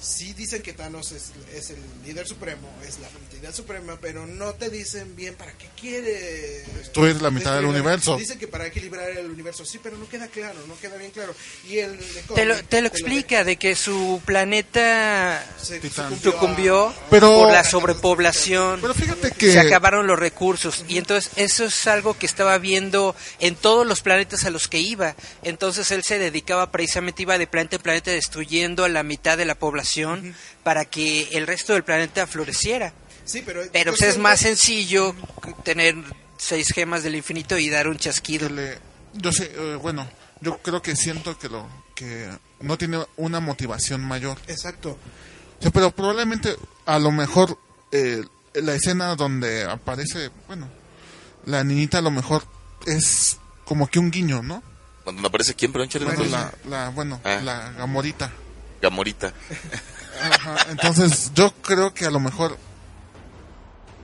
sí dicen que Thanos es, es el líder supremo, es la entidad suprema, pero no te dicen bien para qué quiere. Destruir la mitad del universo. Dicen que para equilibrar el universo, sí, pero no queda claro, no queda bien claro. Y el Te lo, te explica de que su planeta se sucumbió Pero- por la sobrepoblación. Pero fíjate que... Se acabaron los recursos y entonces eso es algo que estaba viendo en todos los planetas a los que iba. Entonces él se dedicaba precisamente, iba de planeta en planeta destruyendo a la mitad de la población para que el resto del planeta floreciera. Sí, pero, Pero pues, es siento- más sencillo tener seis gemas del infinito y dar un chasquido. le- yo sé, eh, bueno, yo creo que siento que lo que no tiene una motivación mayor. Exacto. O sea, pero probablemente a lo mejor eh, la escena donde aparece, bueno, la niñita a lo mejor es como que un guiño, ¿no? Cuando aparece quién, perdón? Bueno, la, la, bueno, Ah. la gamorita. Gamorita. Ajá, entonces yo creo que a lo mejor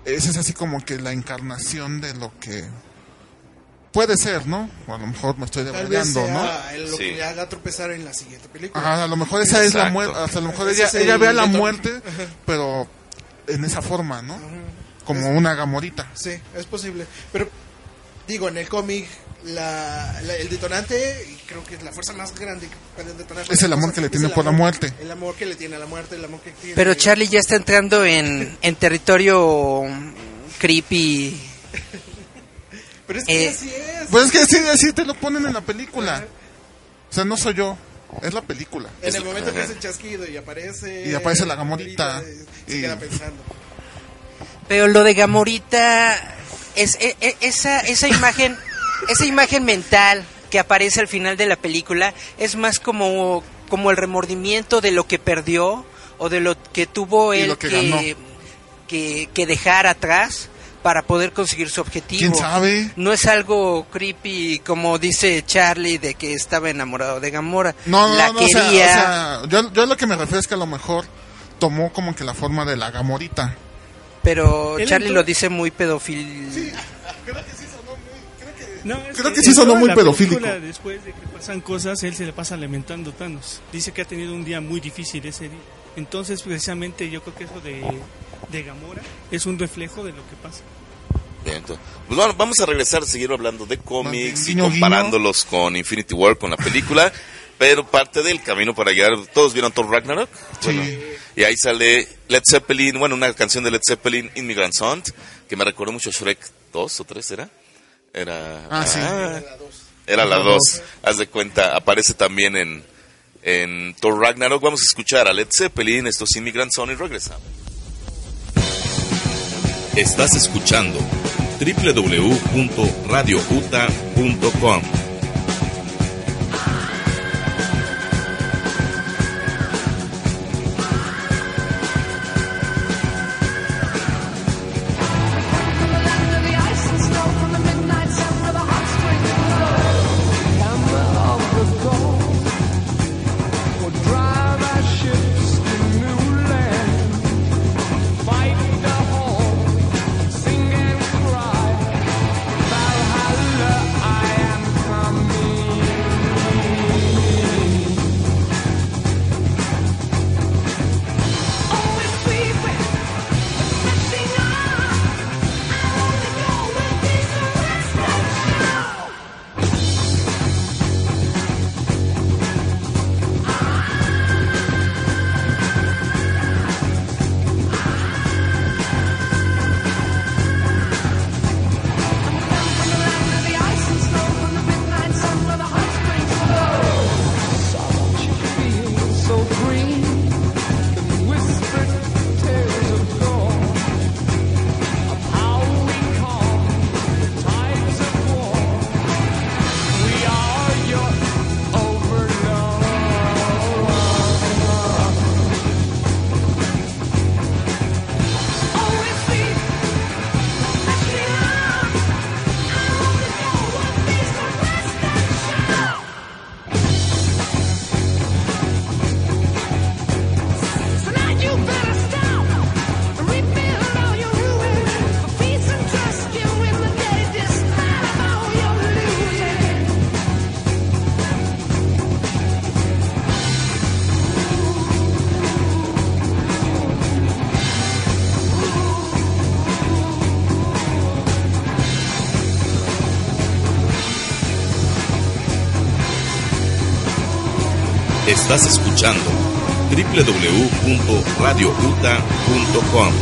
esa es así como que la encarnación de lo que puede ser, ¿no? O a lo mejor me estoy debrayando, ¿no? lo Sí. que le haga tropezar en la siguiente película. Ajá, a lo mejor esa es la muerte, hasta a lo mejor ella, ella vea la muerte, pero en esa forma, ¿no? Como una gamorita. Sí, es posible. Pero, digo, en el cómic, la, la- el detonante, y creo que es la fuerza más grande que puede detonar. Es el amor que le es tiene por la amor. muerte. El amor que le tiene a la muerte, el amor que tiene. Pero Charlie ya está entrando en, en territorio creepy. Pero es que eh, así es. Pues es que así, así te lo ponen en la película. O sea, no soy yo, es la película. en el momento que hace el chasquido y aparece. Y aparece la gamorita, Se y- queda pensando. Pero lo de Gamorita es e- e- esa esa imagen esa imagen mental que aparece al final de la película es más como como el remordimiento de lo que perdió o de lo que tuvo él que que, ganó. que que dejar atrás para poder conseguir su objetivo. ¿Quién sabe? No es algo creepy como dice Charlie de que estaba enamorado de Gamora. No, no, la no, o sea, quería. o sea, yo, yo lo que me refiero es que a lo mejor tomó como que la forma de la gamorita. pero Charlie entró- lo dice muy pedofil. No, es Creo que sí en sonó muy pedofílico. película, Después de que pasan cosas, él se le pasa lamentando Thanos. Dice que ha tenido un día muy difícil ese día. Entonces, precisamente, yo creo que eso de, de Gamora es un reflejo de lo que pasa. Bien, entonces, pues bueno, vamos a regresar a seguir hablando de cómics y comparándolos con Infinity War, con la película. pero parte del camino para llegar. ¿Todos vieron Thor Ragnarok? Sí. Bueno, y ahí sale Led Zeppelin, bueno, una canción de Led Zeppelin, Immigrant Song, que me recordó mucho a Shrek 2 o 3, ¿era? Era. Ah, sí. Era la 2. Haz de cuenta, aparece también en, en Thor Ragnarok. Vamos a escuchar a Led Zeppelin, esto es Immigrant Song y regresamos. Estás escuchando www.radiouta.com. Estás escuchando www.radiouta.com.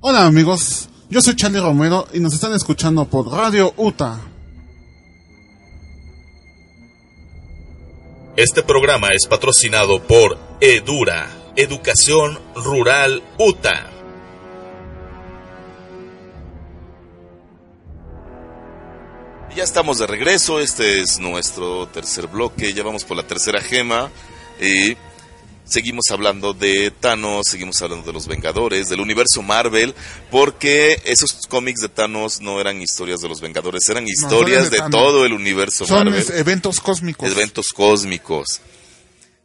Hola amigos, yo soy Charlie Romero y nos están escuchando por Radio UTA. Este programa es patrocinado por Edura, Educación Rural UTA. Ya estamos de regreso, este es nuestro tercer bloque, ya vamos por la tercera gema y seguimos hablando de Thanos, seguimos hablando de los Vengadores, del universo Marvel, porque esos cómics de Thanos no eran historias de los Vengadores, eran historias son de todo el universo Son Marvel, es- eventos cósmicos. eventos cósmicos.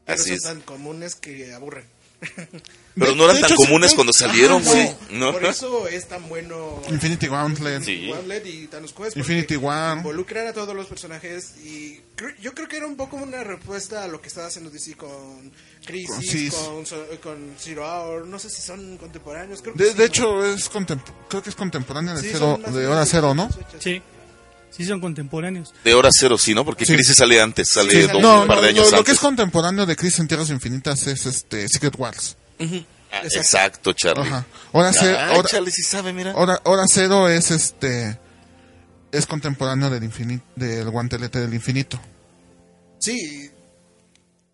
Pero Así son es. tan comunes que aburren. Pero De- no eran tan hecho, comunes no. cuando salieron, sí. güey. ¿no? Por eso es tan bueno Infinity Gauntlet. Sí. Gauntlet y Thanos Quest. Infinity War. Involucran a todos los personajes y cre- yo creo que era un poco una respuesta a lo que estaba haciendo DC con Crisis, Con Cis. con, so- con Zero Hour. No sé si son contemporáneos. Creo que De, sí, de ¿no? hecho, es creo que es contemporánea de, Sí, cero, de hora cero, ¿no? Sí, sí son contemporáneos. De hora cero, sí, ¿no? Porque Sí. Crisis sale antes, sale Sí, no, un par no, de años lo, lo que antes. es contemporáneo de Crisis en Tierras Infinitas es este Secret Wars. Ah, exacto, Charlie. Ajá. Hora, Ah, hora- Charlie sí sabe, mira. hora- hora cero es este es contemporáneo del infinito del guantelete del infinito. Sí,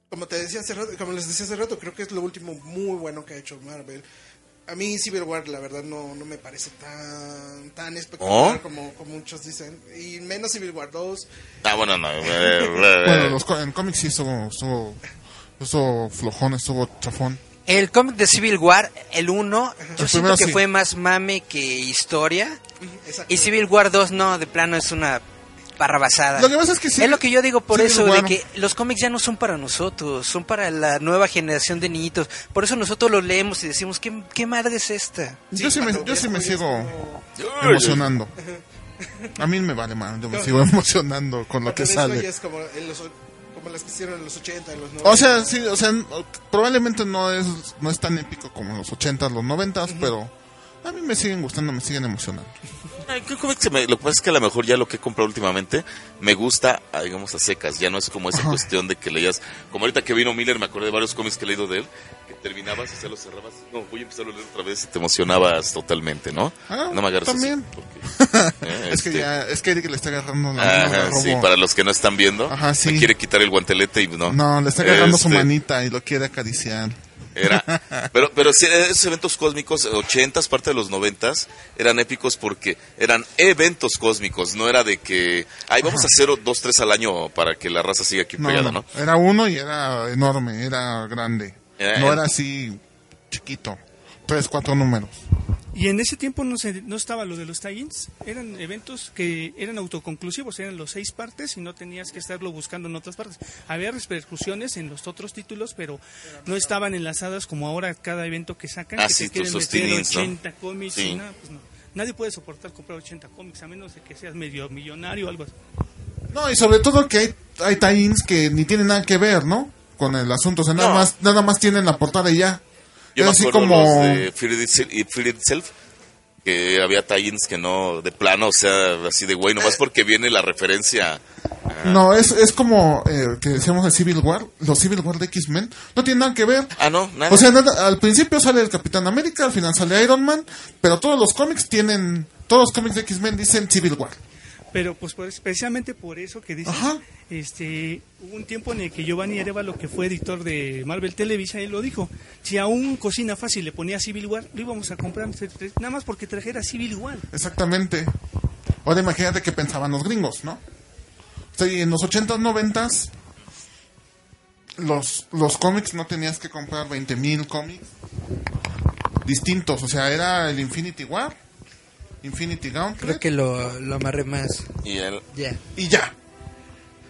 como te decía hace rato, como les decía hace rato, creo que es lo último muy bueno que ha hecho Marvel. A mí Civil War, la verdad, no, no me parece tan, tan espectacular ¿Oh? como, como muchos dicen. Y menos Civil War 2. Ah, bueno, no. Bueno, los, co- en cómics sí estuvo, estuvo, estuvo flojón, estuvo chafón. El cómic de Civil War, el 1, yo siento primero que sí. fue más mame que historia. Y Civil War 2, no, de plano es una barrabasada. Lo que pasa es que sí. es lo que yo digo por Civil eso, War- de que los cómics ya no son para nosotros, son para la nueva generación de niñitos. Por eso nosotros los leemos y decimos, ¿qué, qué madre es esta? yo sí me, yo sí me sigo como- emocionando. A mí me vale más, yo me sigo emocionando con lo que sale. es como, en los, como las que hicieron en los 80, en los 90. O sea, sí, o sea, probablemente no es no es tan épico como en los 80s, los 90s, pero a mí me siguen gustando, me siguen emocionando. Ay, que se me- lo que pasa es que a lo mejor ya lo que he comprado últimamente me gusta, ah, digamos, a secas. Ya no es como esa cuestión de que leías. Como ahorita que vino Miller, me acordé de varios cómics que he leído de él. Terminabas y se los cerrabas. No, voy a empezar a leer otra vez y te emocionabas totalmente, ¿no? Ah, no me agarres así, también. porque, eh, Es que este, ya, es que Eric le está agarrando la mano, Ajá, sí, para los que no están viendo, Ajá, sí. me quiere quitar el guantelete y no. No, le está agarrando su Este, manita y lo quiere acariciar. Era, pero, pero sí, esos eventos cósmicos, 80 parte de los 90 eran épicos porque eran eventos cósmicos, no era de que, ay, vamos a hacer dos, tres al año para que la raza siga aquí No, pegada, ¿no? era uno y era enorme, era grande. No era así chiquito. Tres, cuatro números. Y en ese tiempo no, se, no estaba lo de los tie-ins, eran eventos que eran autoconclusivos, eran los seis partes y no tenías que estarlo buscando en otras partes. Había repercusiones en los otros títulos, pero no estaban enlazadas como ahora cada evento que sacan, Ah, que te quieren tus meter tie-ins, ¿no? 80 cómics Sí. y nada, pues no. Nadie puede soportar comprar 80 cómics a menos de que seas medio millonario o algo así. No, y sobre todo que hay, hay tie-ins que ni tienen nada que ver, ¿no? Con el asunto. O sea, nada No. más, nada más tienen la portada y ya. Yo es me así como. los de Fear Itself, y Fear Itself, que había tie-ins que no, de plano, o sea, así de güey, nomás porque viene la referencia. No, es, es como eh, que decíamos de Civil War. Los Civil War de X-Men no tienen nada que ver. Ah, no, nada. O sea, nada- al principio sale el Capitán América, al final sale Iron Man, pero todos los cómics tienen. Todos los cómics de X-Men dicen Civil War. Pero pues por- precisamente por eso que dices, Ajá. este, hubo un tiempo en el que Giovanni Arevalo, que fue editor de Marvel Televisa, él lo dijo, si a un Cocina Fácil le ponía Civil War, lo íbamos a comprar, nada más porque trajera Civil War. Exactamente. Ahora imagínate qué pensaban los gringos, ¿no? O sea, y en los 80s, 90s, los, los cómics no tenías que comprar 20.000 cómics distintos. O sea, era el Infinity War, Infinity Gauntlet Creo que lo, lo amarré más. Y él, Ya. y ya.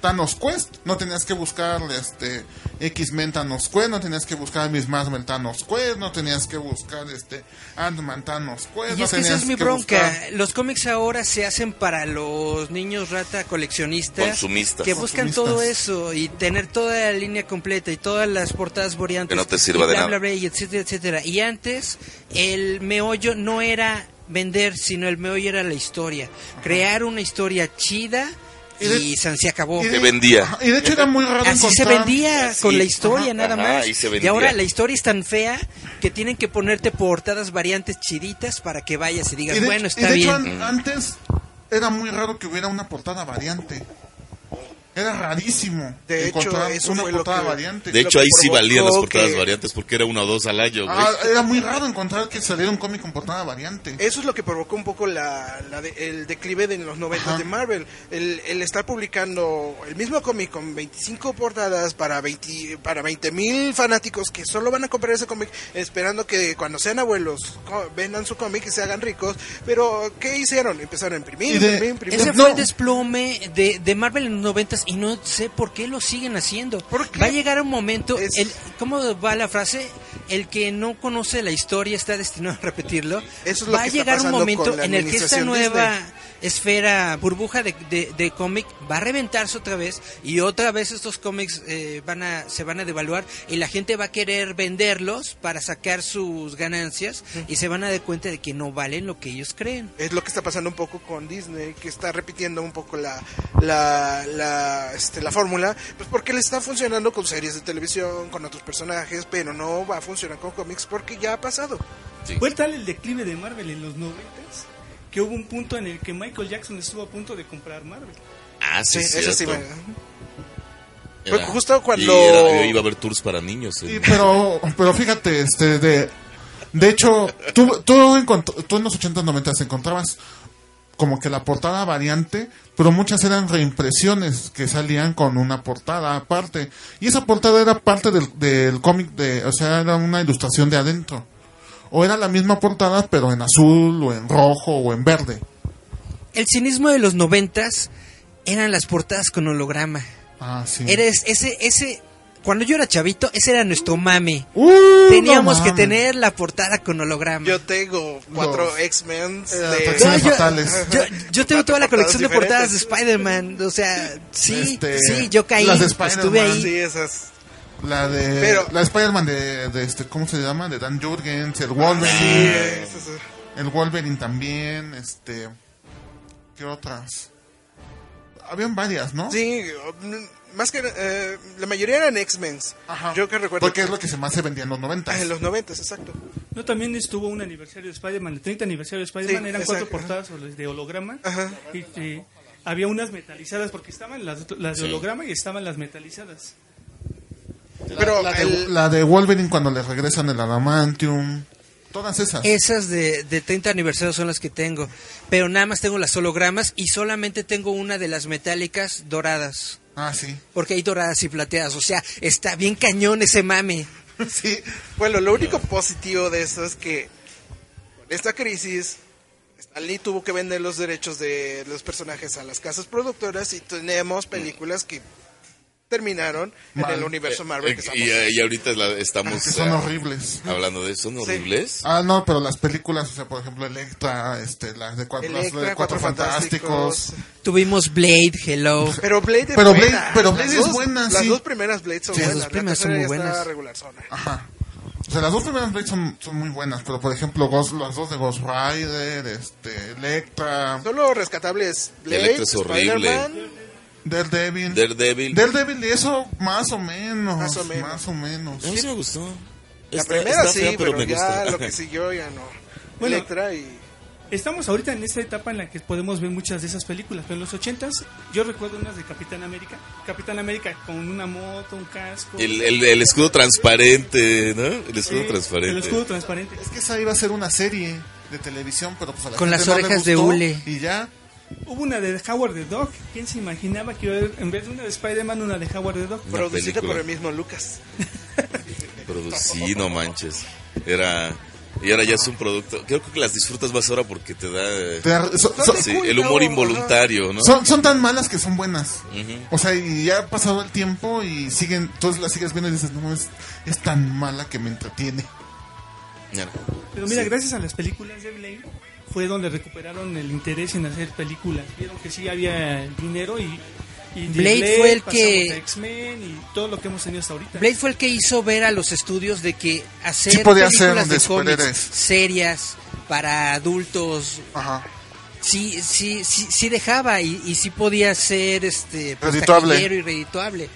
Thanos Quest, no tenías que buscar este X-Men Thanos Quest, no tenías que buscar Miss Marvel Thanos Quest, no tenías que buscar este Ant-Man Thanos Quest, Y no es que esa es mi bronca. buscar- Los cómics ahora se hacen para los niños rata coleccionistas. Consumistas. Que buscan Consumistas. todo eso y tener toda la línea completa y todas las portadas variantes. Que no te sirva y de bla, nada. bla, bla, y etcétera, etcétera. Y antes, el meollo no era vender, sino el meollo era la historia. Crear una historia chida Y de- y san- se acabó. Y de- Se vendía. Y de hecho era muy raro Así se vendía con la historia ajá, nada ajá, más. y se Y, vendía. ahora la historia es tan fea que tienen que ponerte portadas variantes chiditas para que vayas y digas, Y de, bueno, y está hecho, bien. an- antes era muy raro que hubiera una portada variante. Era rarísimo De hecho, encontrar eso una fue lo portada que- variante. De hecho, ahí sí valían las portadas que- variantes porque era uno o dos al año. Ah, era muy raro encontrar que saliera un cómic con portada variante. Eso es lo que provocó un poco la, la de- el declive de los 90 Ajá. de Marvel. El, el estar publicando el mismo cómic con 25 portadas para 20 para 20 mil fanáticos que solo van a comprar ese cómic esperando que cuando sean abuelos vendan su cómic y se hagan ricos. Pero, ¿qué hicieron? Empezaron a imprimir, de- imprimir, imprimir. Ese No. fue el desplome de, de Marvel en los noventas y no sé por qué lo siguen haciendo. Va a llegar un momento, Es- el, ¿cómo va la frase? El que no conoce la historia está destinado a repetirlo. Eso es lo va a que llegar un momento en el que esta nueva Disney. Esfera, burbuja de, de, de cómic va a reventarse otra vez y otra vez estos cómics eh, van a, se van a devaluar y la gente va a querer venderlos para sacar sus ganancias y se van a dar cuenta de que no valen lo que ellos creen. Es lo que está pasando un poco con Disney, que está repitiendo un poco la la, la, este, la fórmula, pues porque le está funcionando con series de televisión, con otros personajes, pero no va a funcionar con cómics porque ya ha pasado. Sí. Fue tal el declive de Marvel en los noventas que hubo un punto en el que Michael Jackson estuvo a punto de comprar Marvel. Ah, sí, Sí, eso sí me- justo cuando- Y era- iba a haber tours para niños. Sí, eh. pero, pero fíjate, este, de, de hecho, tú, tú, encont- tú en los 80 90 encontrabas como que la portada variante, pero muchas eran reimpresiones que salían con una portada aparte. Y esa portada era parte del, del cómic de, o sea, era una ilustración de adentro. O era la misma portada, pero en azul, o en rojo, o en verde. El cinismo de los noventas eran las portadas con holograma. Ah, sí. Eres ese, ese, cuando yo era chavito, ese era nuestro mame. Uh, Teníamos no que tener la portada con holograma. Yo tengo cuatro X-Men Eh, de... No, yo- fatales. Yo, yo tengo toda la colección de portadas de. Spider-Man. O sea, sí, Este, sí, yo caí, las de Spider-Man. estuve ahí. Sí, esas... La de Pero- la Spider-Man de, de este ¿cómo se llama? De Dan Jurgens, el Sí, Wolverine, esas- el Wolverine también, este ¿qué otras? Habían varias, ¿no? Sí, más que... eh, la mayoría eran X-Men. Ajá. Yo que recuerdo... Porque es lo que se más se vendía en los 90. Ah, en los 90, exacto. No, también estuvo un aniversario de Spider-Man, el 30 aniversario de Spider-Man, Sí, eran exacto, cuatro portadas de holograma. Ajá. Y, había unas metalizadas, porque estaban las, las de Sí. holograma y estaban las metalizadas. Pero la, de, el- la de Wolverine cuando le regresan el adamantium, todas esas. Esas de, de 30 aniversario son las que tengo. Pero nada más tengo las hologramas y solamente tengo una de las metálicas doradas. Ah, sí. Porque hay doradas y plateadas. O sea, está bien cañón ese mame. sí. Bueno, lo único positivo de eso es que con esta crisis, Stan Lee tuvo que vender los derechos de los personajes a las casas productoras y tenemos películas que terminaron Mal. en el universo Marvel. Eh, que estamos- y, eh, y ahorita la- estamos Que son eh, horribles. hablando de eso. ¿Son horribles? Ah, no, pero las películas, o sea, por ejemplo, Electra, este, las de cuatro, las Electra, de cuatro Cuatro fantásticos. Fantásticos. Tuvimos Blade, Hello. Pero Blade es Pero buena. Blade- pero Blade Las es dos- buena, Las sí. dos primeras Blade son Sí, las buenas. dos primeras la son muy buenas. regular zona. Ajá. O sea, las dos primeras Blade son, son muy buenas, pero por ejemplo, Ghost- las dos de Ghost Rider, este, Electra, Solo rescatables Blade, Electra es horrible. Daredevil. Daredevil. Daredevil, y eso más o menos. Más o menos. Más o menos. A mí sí me gustó. La Está- primera está sí, fea, pero, me ya gusta. lo que siguió ya no. Bueno. Electra y... Estamos ahorita en esta etapa en la que podemos ver muchas de esas películas, pero en los 80s yo recuerdo unas de Capitán América. Capitán América con una moto, un casco. El, el, el escudo transparente, ¿no? El escudo Sí, transparente. El escudo transparente. Es que esa iba a ser una serie de televisión, pero pues a la Con gente las no le orejas de gustó, hule. Y ya. Hubo una de Howard the Dog. ¿Quién se imaginaba que iba a haber, en vez de una de Spider-Man, una de Howard the Dog? Producida por el mismo Lucas. Producí, no manches. Era. Y ahora ya es un producto. Creo que las disfrutas más ahora porque te da. Te da- so- so- sí, el humor involuntario, ¿no? son, son tan malas que son buenas. Ujú. O sea, y ya ha pasado el tiempo y siguen, entonces la sigues viendo y dices, no, es, es tan mala que me entretiene. Pero mira, Sí. gracias a las películas de Blade fue donde recuperaron el interés en hacer películas. Vieron que sí había dinero y... y de Blade fue el que- y todo lo que hemos tenido hasta ahorita. Blade fue el que hizo ver a los estudios de que hacer Sí podía ser películas de de cómics serias para adultos, Ajá. sí, sí, sí, sí dejaba y, y sí podía ser este pues, Redituable. y redituable.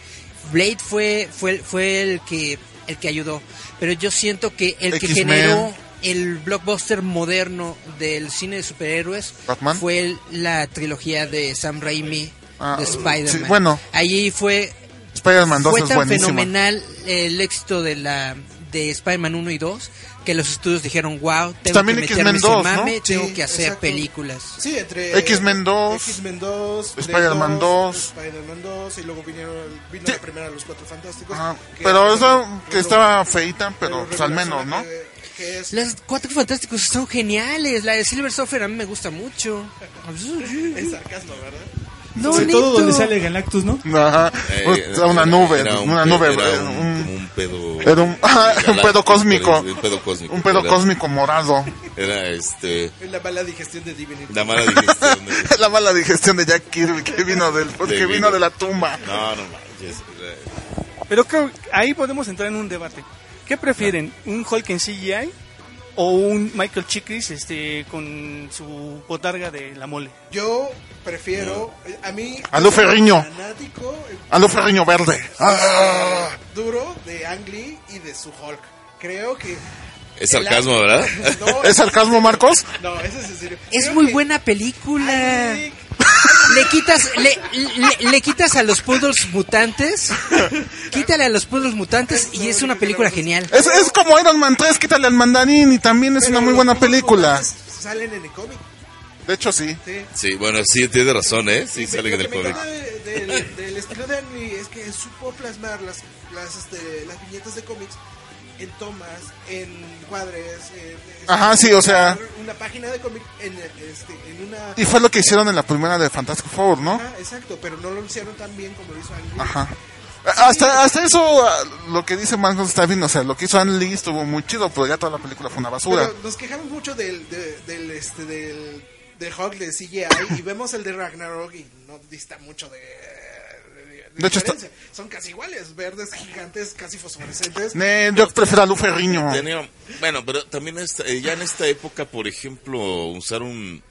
Blade fue, fue, fue el que el que ayudó, pero yo siento que el que generó el blockbuster moderno del cine de superhéroes Batman. fue la trilogía de Sam Raimi Ah, de Spider-Man. sí, bueno. allí fue Spider-Man 2 fue es tan buenísimo. fenomenal el éxito de la de Spider-Man 1 y 2 que los estudios dijeron, wow, tengo También que X-Men meterme ese 2, ¿no? mame, tengo Sí, que hacer exacto. películas. Sí, entre X-Men 2, X-Men 2, Spider-Man 2. Spider-Man 2 y luego vinieron, vino Sí. la primera de los Cuatro Fantásticos. Que- Pero eso que pero- estaba feita, pero pero pues al menos, ¿no? que- que es- Las cuatro fantásticos son geniales. La de Silver Surfer a mí me gusta mucho. es sarcasmo, ¿verdad? No, Sobre todo donde sale Galactus, ¿no? Ajá. Eh, Pues, una nube, era un una nube, era un, un- como un pedo. Era un, un pedo cósmico. Un pedo cósmico. Un pedo Era- cósmico morado. Era este. Es la mala digestión de Divinity. La mala digestión. de- La mala digestión de Jack Kirby que vino del, que De- vino de la tumba. No, no manches. era- Pero creo que ahí podemos entrar en un debate. ¿Qué prefieren? ¿Un Hulk en CGI o un Michael Chikris este, con su botarga de la mole? Yo prefiero, a mí... A Lou Ferrigno. Fanático eh, A lo ferriño verde. Ah. duro de Ang Lee y de su Hulk. Creo que... Es sarcasmo, ¿verdad? No, ¿Es sarcasmo, Marcos? No, ese es en serio. Es Creo muy que buena película. Ang Lee- Le quitas, le, le- le quitas a los poodles mutantes. Quítale a los poodles mutantes y es una película genial. Es, es como Iron Man 3, quítale al mandarín y también es pero una muy buena película. Salen en el cómic. De hecho, sí. Sí. Sí, bueno, sí, tiene razón, ¿eh? Sí, sale Lo en el cómic. del- del estilo de Ang Lee es que supo plasmar las, las, este, las viñetas de cómics en tomas, en cuadres, en, Ajá, sí, o sea- una página de cómic en, este, en una Y fue lo que hicieron en la primera de Fantastic Four, ¿no? Ajá, exacto, pero no lo hicieron tan bien como lo hizo Ang Lee. Ajá. Hasta, hasta eso, ah, lo que dice Marcos está bien, o sea, lo que hizo Ann Lee estuvo muy chido, pero ya toda la película fue una basura. Pero nos quejamos mucho del, de- del, este, del, del Hulk de CGI y vemos el de Ragnarok y no dista mucho de... de- hecho, está-. Son casi iguales, verdes, gigantes, casi fosforescentes. Ne, yo prefiero a Lu Ferriño. Tenía- bueno, pero también esta- eh, ya en esta época, por ejemplo, usar un...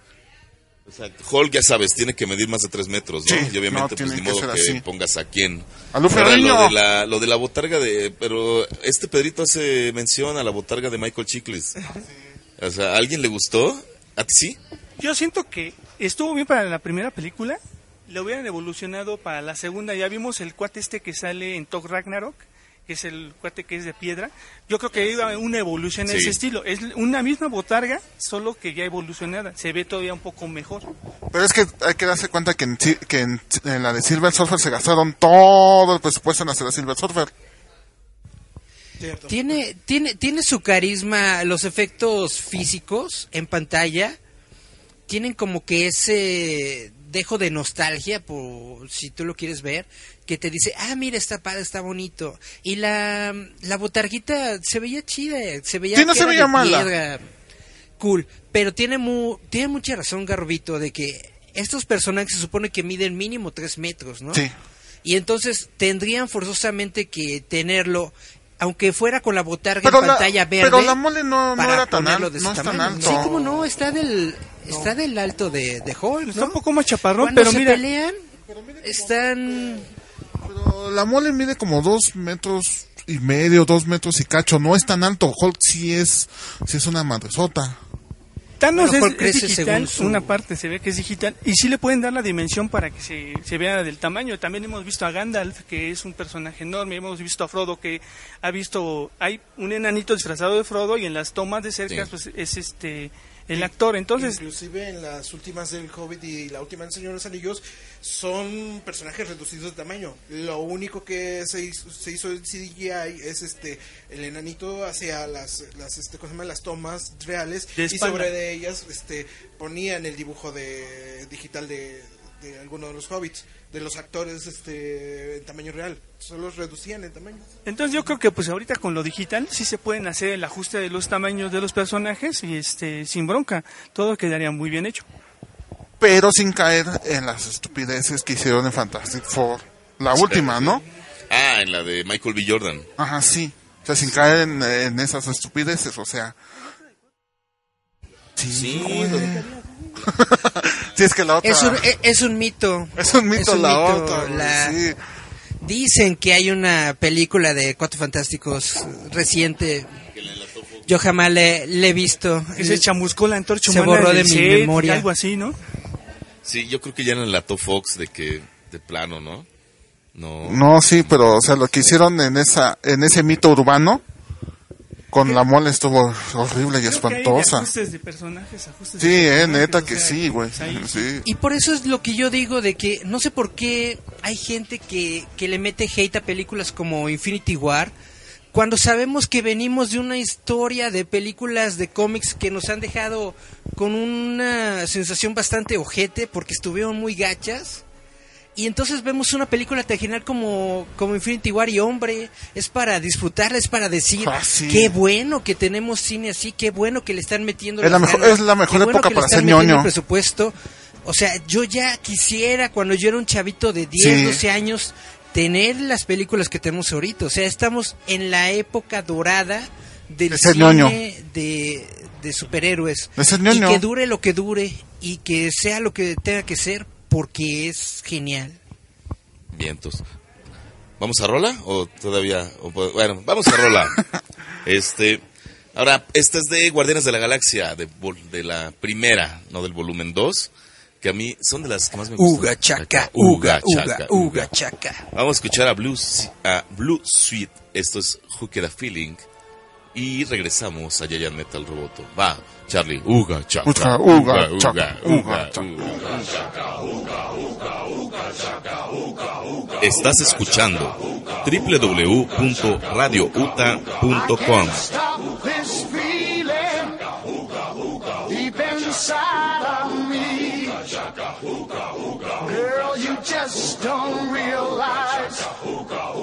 O sea, Hulk, ya sabes, tiene que medir más de 3 metros, ¿no? Sí, y obviamente, no, pues ni que modo que así. pongas a quién. A Lu. Lo de, la, lo de la botarga de... Pero este Pedrito hace mención a la botarga de Michael Chiklis. O sea, ¿a alguien le gustó? ¿A ti sí? Yo siento que estuvo bien para la primera película, lo hubieran evolucionado para la segunda. Ya vimos el cuate este que sale en Thor Ragnarok, que es el cuate que es de piedra. Yo creo que iba una evolución en Sí. ese estilo. Es una misma botarga, solo que ya evolucionada. Se ve todavía un poco mejor. Pero es que hay que darse cuenta que en, que en, en la de Silver Surfer se gastaron todo el presupuesto en hacer la Silver Surfer. Cierto. Tiene, tiene, tiene su carisma, los efectos físicos en pantalla tienen como que ese dejo de nostalgia, por si tú lo quieres ver, que te dice, ah, mira, está padre, está bonito. Y la, la botarguita se veía chida, se veía, Sí, no se veía mala. piedra. Cool, pero tiene, mu, tiene mucha razón, Garbito, de que estos personajes se supone que miden mínimo tres metros, ¿no? Sí. Y entonces tendrían forzosamente que tenerlo, aunque fuera con la botarga Pero en la, pantalla verde. pero la mole no, no era tan, ponerlo al- de no es tan alto. Sí, como no, está del, está del alto de, de Hulk, Está ¿no? un poco más chaparrón, Cuando pero se mira, pelean, están... Pero la mole mide como dos metros y medio, dos metros y cacho. No es tan alto. Hulk sí es, sí es una madresota. Thanos es, crece es digital, según su- una parte se ve que es digital, y sí le pueden dar la dimensión para que se, se vea del tamaño. También hemos visto a Gandalf, que es un personaje enorme, hemos visto a Frodo, que ha visto, hay un enanito disfrazado de Frodo, y en las tomas de cerca Sí. pues, es este el actor. Entonces, Inclusive en las últimas del Hobbit y la última del Señor de los Anillos son personajes reducidos de tamaño. Lo único que se hizo, se hizo en CGI es este el enanito hacia las las este ¿cómo se llama? las tomas reales y sobre de ellas este ponían el dibujo de digital de, de alguno de los hobbits, de los actores este en tamaño real. Solo los reducían en tamaño. entonces yo creo que pues ahorita con lo digital sí se pueden hacer el ajuste de los tamaños de los personajes y este sin bronca, todo quedaría muy bien hecho. Pero sin caer en las estupideces que hicieron en Fantastic Four. La última, ¿no? Ah, en la de Michael B. Jordan. Ajá, sí. O sea, sin caer en, en esas estupideces, o sea. Sí, güey. sí, es que la otra... Es un, e- es un mito. Es un mito Es un la mito, otra, la- sí. Dicen que hay una película de Cuatro Fantásticos reciente. Yo jamás le, le he visto. Que se chamuscó la antorcha Se humana borró del de mi set, memoria. Algo así, ¿no? Sí, yo creo que ya en el Lato Fox de que de plano, ¿no? No. No, sí, pero, o sea, lo que hicieron en esa, en ese mito urbano, con la mole estuvo horrible y Creo que hay de espantosa. ajustes de personajes, ajustes Sí, de eh, personajes, neta o que sea, sí, güey. pues Sí. Y por eso es lo que yo digo de que no sé por qué hay gente que, que le mete hate a películas como Infinity War cuando sabemos que venimos de una historia de películas de cómics que nos han dejado con una sensación bastante ojete porque estuvieron muy gachas. Y entonces vemos una película genial como, como Infinity War y hombre, es para disfrutarla, es para decir, Ah, sí. qué bueno que tenemos cine así, qué bueno que le están metiendo Es la mejor- ganas, es la mejor bueno época le para ser el ñoño. presupuesto. O sea, yo ya quisiera, cuando yo era un chavito de 10, Sí. 12 años, tener las películas que tenemos ahorita. O sea, estamos en la época dorada del cine de, de superhéroes. Ser y que dure lo que dure y que sea lo que tenga que ser porque es genial. Vientos. ¿Vamos a rola o todavía? o bueno, vamos a rola. este, ahora, esta es de Guardianes de la Galaxia, de, de la primera, no del volumen 2, que a mí son de las que más me gustan. Uga chaca, Uga, uga, chaca, uga, chaca. Vamos a escuchar a Blue, a Blue Sweet, esto es Who Get a Feeling, y regresamos a Giant Metal Roboto. Va, Charlie, Uga, chaca, Uga, uga, uga, chaca. Estás escuchando www.radiouta.com. Girl, you just don't realize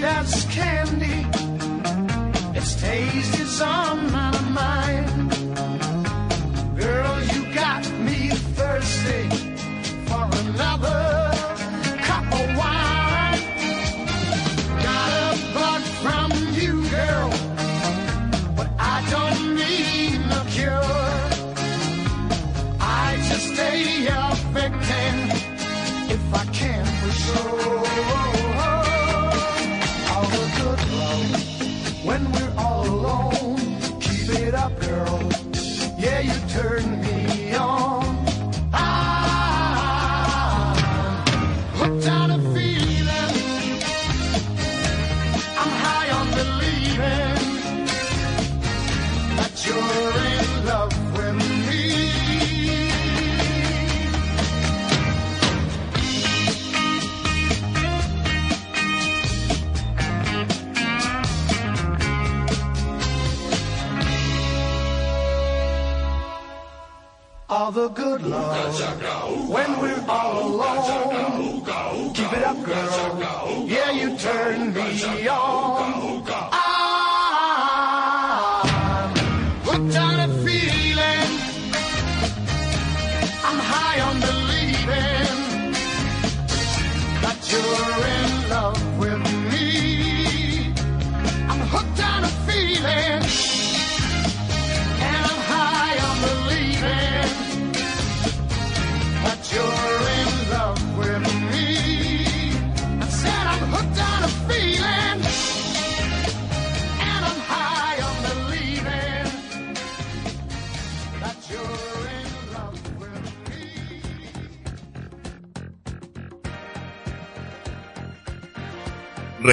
sweet as candy. Its taste is on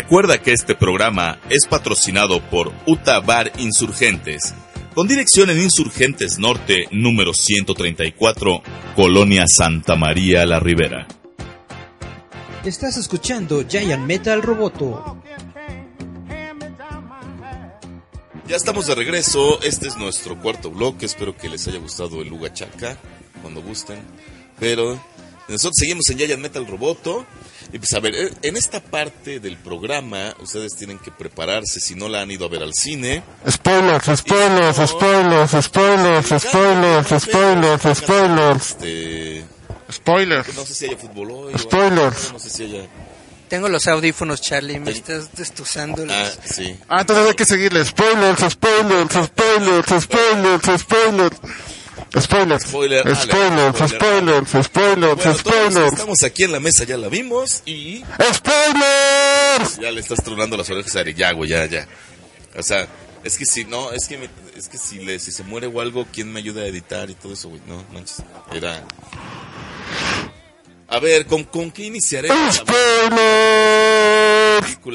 Recuerda que este programa es patrocinado por Uta Bar Insurgentes, con dirección en Insurgentes Norte, número 134, Colonia Santa María La Ribera. Estás escuchando Giant Metal Roboto. Ya estamos de regreso. Este es nuestro cuarto bloque. Espero que les haya gustado el Luga Chaca cuando gusten. Pero nosotros seguimos en Giant Metal Roboto. Y pues a ver, eh, en esta parte del programa ustedes tienen que prepararse si no la han ido a ver al cine. Spoilers, spoilers, spoilers, spoilers, spoilers, spoilers, spoilers. Este, Spoilers. no sé si haya fútbol hoy. Spoilers. algo, No sé si haya... Tengo los audífonos, Charlie, me estás destuzando. los- Ah, sí. Ah, entonces hay que seguirle. Spoilers, spoilers, spoilers, spoilers, spoilers. Spoilers. Spoiler, ale, Spoilers, spoiler. spoilers, spoilers, Bueno, spoilers. estamos aquí en la mesa, ya la vimos y Spoilers. ya le estás tronando las orejas a Ari. Ya, ya. O sea, es que si no, es que, me- es que si, le, si se muere o algo, ¿quién me ayuda a editar y todo eso, güey? No, manches. Era... A ver, ¿con, con qué iniciaremos Spoilers.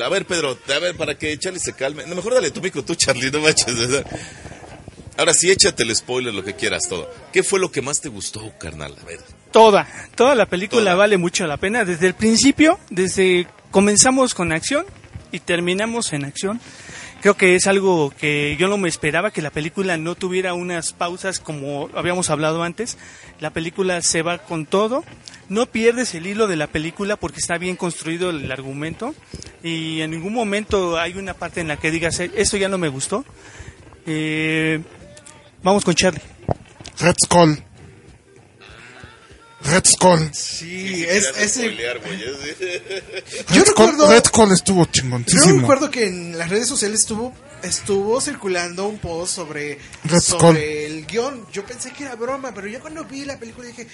A ver, Pedro, a ver, para que Charlie se calme. No, mejor dale tu micro tú, Charlie, no manches. Ahora sí, échate el spoiler, lo que quieras, todo. ¿Qué fue lo que más te gustó, carnal? A ver. Toda, toda la película Toda. vale mucho la pena. Desde el principio, desde comenzamos con acción y terminamos en acción. Creo que es algo que yo no me esperaba, que la película no tuviera unas pausas como habíamos hablado antes. La película se va con todo. No pierdes el hilo de la película porque está bien construido el argumento y en ningún momento hay una parte en la que digas, "Eh, esto ya no me gustó. Eh, vamos con Charlie. Red Skull. Red Skull. Sí, es, ese, Spoilear, es- Yo Red Skull, recuerdo- Red Skull estuvo Yo chingoncísimo. recuerdo que en las redes sociales estuvo estuvo circulando un post sobre, Red sobre Skull. el guion. Yo pensé que era broma, pero ya cuando vi la película dije,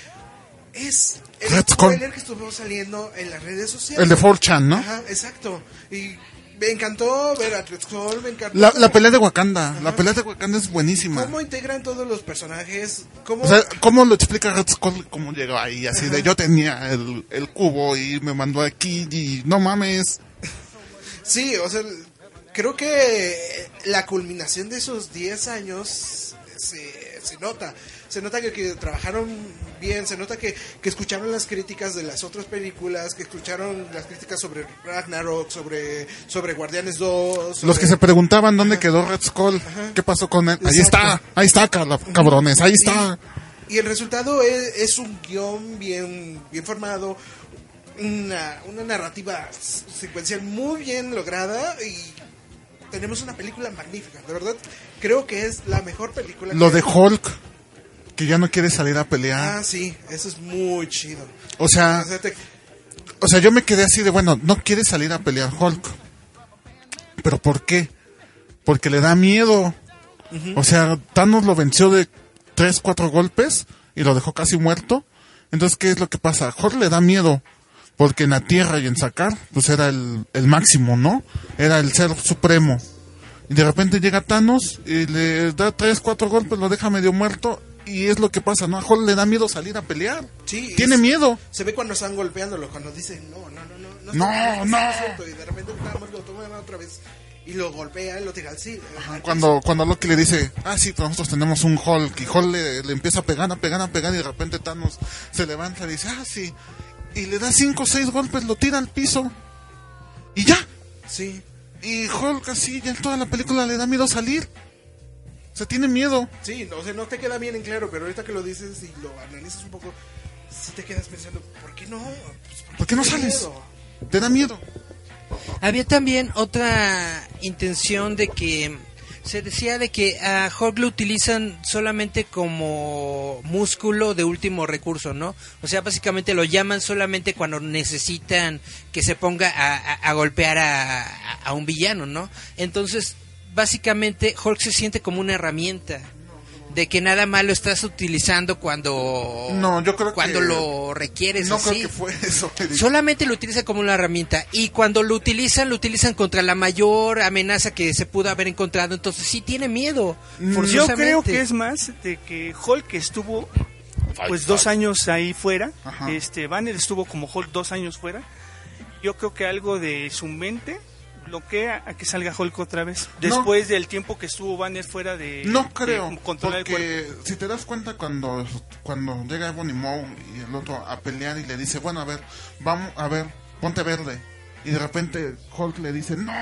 es el Red Skull. spoiler que estuvo saliendo en las redes sociales. El de 4chan, ¿no? Ajá, exacto. Y me encantó ver a Skull, me encantó La, la pelea de Wakanda. La pelea de Wakanda es buenísima. cómo integran todos los personajes, cómo... O sea, ¿cómo lo explica Red Skull? ¿Cómo llegó ahí? Así de yo tenía el, el cubo y me mandó aquí y no mames. Sí, o sea, creo que la culminación de esos 10 años se, se nota. Se nota que, que trabajaron bien, se nota que, que escucharon las críticas de las otras películas, que escucharon las críticas sobre Ragnarok, sobre, sobre Guardianes 2. sobre- Los que se preguntaban dónde quedó Red Skull, qué pasó con él. Ahí está, ahí está, cabrones, ahí está. Y el resultado es, es un guion bien, bien formado, una, una narrativa secuencial muy bien lograda y tenemos una película magnífica. De verdad, creo que es la mejor película. Lo que- de Hulk, que ya no quiere salir a pelear. Ah, sí, eso es muy chido. O sea, O sea, te- o sea, yo me quedé así de, bueno, no quiere salir a pelear Hulk. ¿Pero por qué? Porque le da miedo. O sea, Thanos lo venció de tres, cuatro golpes y lo dejó casi muerto. Entonces, ¿qué es lo que pasa? Hulk le da miedo. Porque en la Tierra y en Sakar, pues era el, el máximo, ¿no? Era el ser supremo. Y de repente llega Thanos y le da tres, cuatro golpes, lo deja medio muerto. Y es lo que pasa, ¿no? A Hulk le da miedo salir a pelear. sí, Tiene es- miedo. Se ve cuando están golpeándolo, cuando dicen, no, no, no, no. No, no. es cierto", Y de repente lo otra vez y lo golpea y lo tira al sí. al Cuando, cuando Loki le dice, ah, sí, pero nosotros tenemos un Hulk, y Hulk le, le empieza a pegar, a pegar, a pegar, y de repente Thanos se levanta y dice, ah, sí, y le da cinco o seis golpes, lo tira al piso, y ya. Sí. Y Hulk así, ya en toda la película le da miedo salir. O sea, tiene miedo. Sí, no, o sea, no te queda bien en claro, pero ahorita que lo dices y lo analizas un poco, sí te quedas pensando, ¿por qué no? Pues, ¿Por qué no sales? miedo. Te da miedo. Había también otra intención de que se decía de que a Hulk lo utilizan solamente como músculo de último recurso, ¿no? O sea, básicamente lo llaman solamente cuando necesitan que se ponga a, a- a golpear a un villano, ¿no? Entonces, básicamente Hulk se siente como una herramienta de que nada más lo estás utilizando cuando No, yo creo cuando que- lo requieres no así. creo que fue eso. Eric. Solamente lo utiliza como una herramienta y cuando lo utilizan, lo utilizan contra la mayor amenaza que se pudo haber encontrado. Entonces sí tiene miedo. Yo forzosamente. creo que es más de que Hulk estuvo pues dos años ahí fuera. Ajá. Este Banner estuvo como Hulk dos años fuera. Yo creo que algo de su mente bloquea a que salga Hulk otra vez. No. Después del tiempo que estuvo Banner fuera de, No de creo, controlar el cuerpo. porque si te das cuenta cuando, cuando llega Ebony Maw y el otro a pelear y le dice, bueno, a ver, vamos, a ver, ponte verde. Y de repente Hulk le dice, no.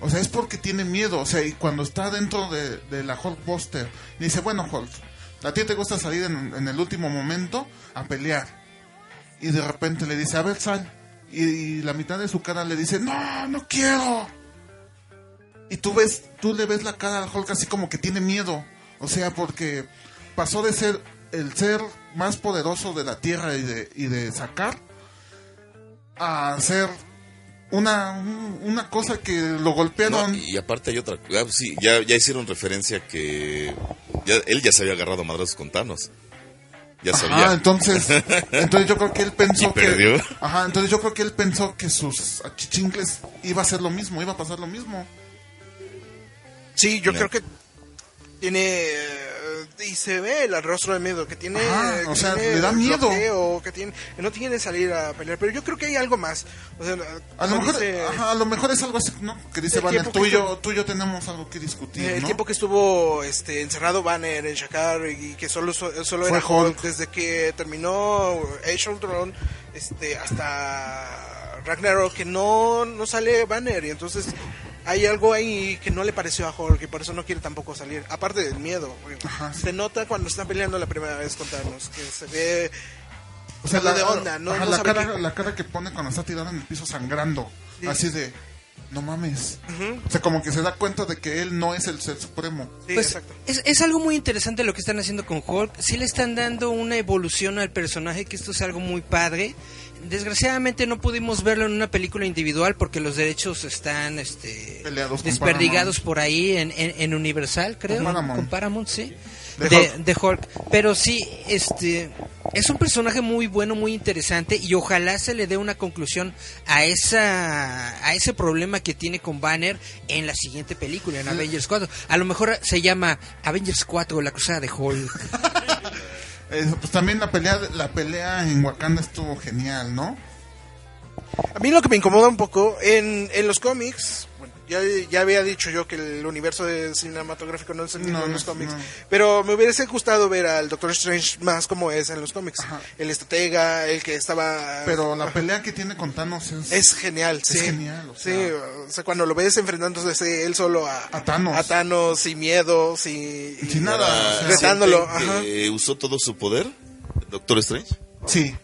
O sea, es porque tiene miedo. O sea, y cuando está dentro de, de la Hulkbuster, dice, bueno, Hulk, a ti te gusta salir en, en el último momento a pelear. Y de repente le dice, a ver, sal. Y, la mitad de su cara le dice, no, no quiero. Y tú ves, tú le ves la cara al Hulk así como que tiene miedo. O sea, porque pasó de ser el ser más poderoso de la Tierra y de, y de sacar a ser una, un- una cosa que lo golpearon. y aparte hay otra. ah, sí, ya, ya hicieron referencia que él ya se había agarrado madrazos con Thanos. Ya Ajá, sabía. entonces, entonces yo creo que él pensó Y que, perdió. ajá, entonces yo creo que él pensó que sus achichincles iba a ser lo mismo, iba a pasar lo mismo. Sí, yo creo que tiene eh, y se ve el rostro de miedo que tiene, Ajá, que o sea, tiene le da miedo. bloqueo, que tiene que no tiene salir a pelear, pero yo creo que hay algo más. O sea, A lo mejor, dice- ajá, a lo mejor es algo así, ¿no? Que dice Banner, tú que y yo, tú y yo tenemos algo que discutir, el ¿no? tiempo que estuvo este encerrado Banner en Shakar y que solo so- solo era Hulk. Desde que terminó Age of este hasta Ragnarok que no no sale Banner y entonces hay algo ahí que no le pareció a Hulk y por eso no quiere tampoco salir. Aparte del miedo, güey. Ajá, sí. se nota cuando están peleando la primera vez con Thanos, que se ve O sea, la, de onda, no- ajá, no la, cara, qué- la cara que pone cuando está tirado en el piso sangrando. Sí. Así de, no mames. O sea, como que se da cuenta de que él no es el ser supremo. Sí, Pues exacto. es, es algo muy interesante lo que están haciendo con Hulk. Sí le están dando una evolución al personaje, que esto es algo muy padre. Desgraciadamente no pudimos verlo en una película individual porque los derechos están este, Peleados desperdigados por ahí en, en- en Universal, creo. Con Paramount. Con Paramount, sí. De De, Hulk. de Hulk. Pero sí, este es un personaje muy bueno, muy interesante y ojalá se le dé una conclusión a esa a ese problema que tiene con Banner en la siguiente película, en Avengers 4. A lo mejor se llama Avengers 4, la cruzada de Hulk. Eh, pues también la pelea, la pelea en Wakanda estuvo genial, ¿no? A mí lo que me incomoda un poco en, en los cómics, ya, ya había dicho yo que el universo de cinematográfico no es el mismo No, en los cómics, no. pero me hubiese gustado ver al Doctor Strange más como es en los cómics. Ajá. El estratega, el que estaba... Pero la pelea que tiene con Thanos es... Es genial, Es sí. genial, o sí, sea. o sea, cuando lo ves enfrentándose él solo a, A Thanos. a Thanos, sin miedos y, y- Sin nada, o sea, retándolo. ¿Sienten ajá. que usó todo su poder, Doctor Strange. Sí.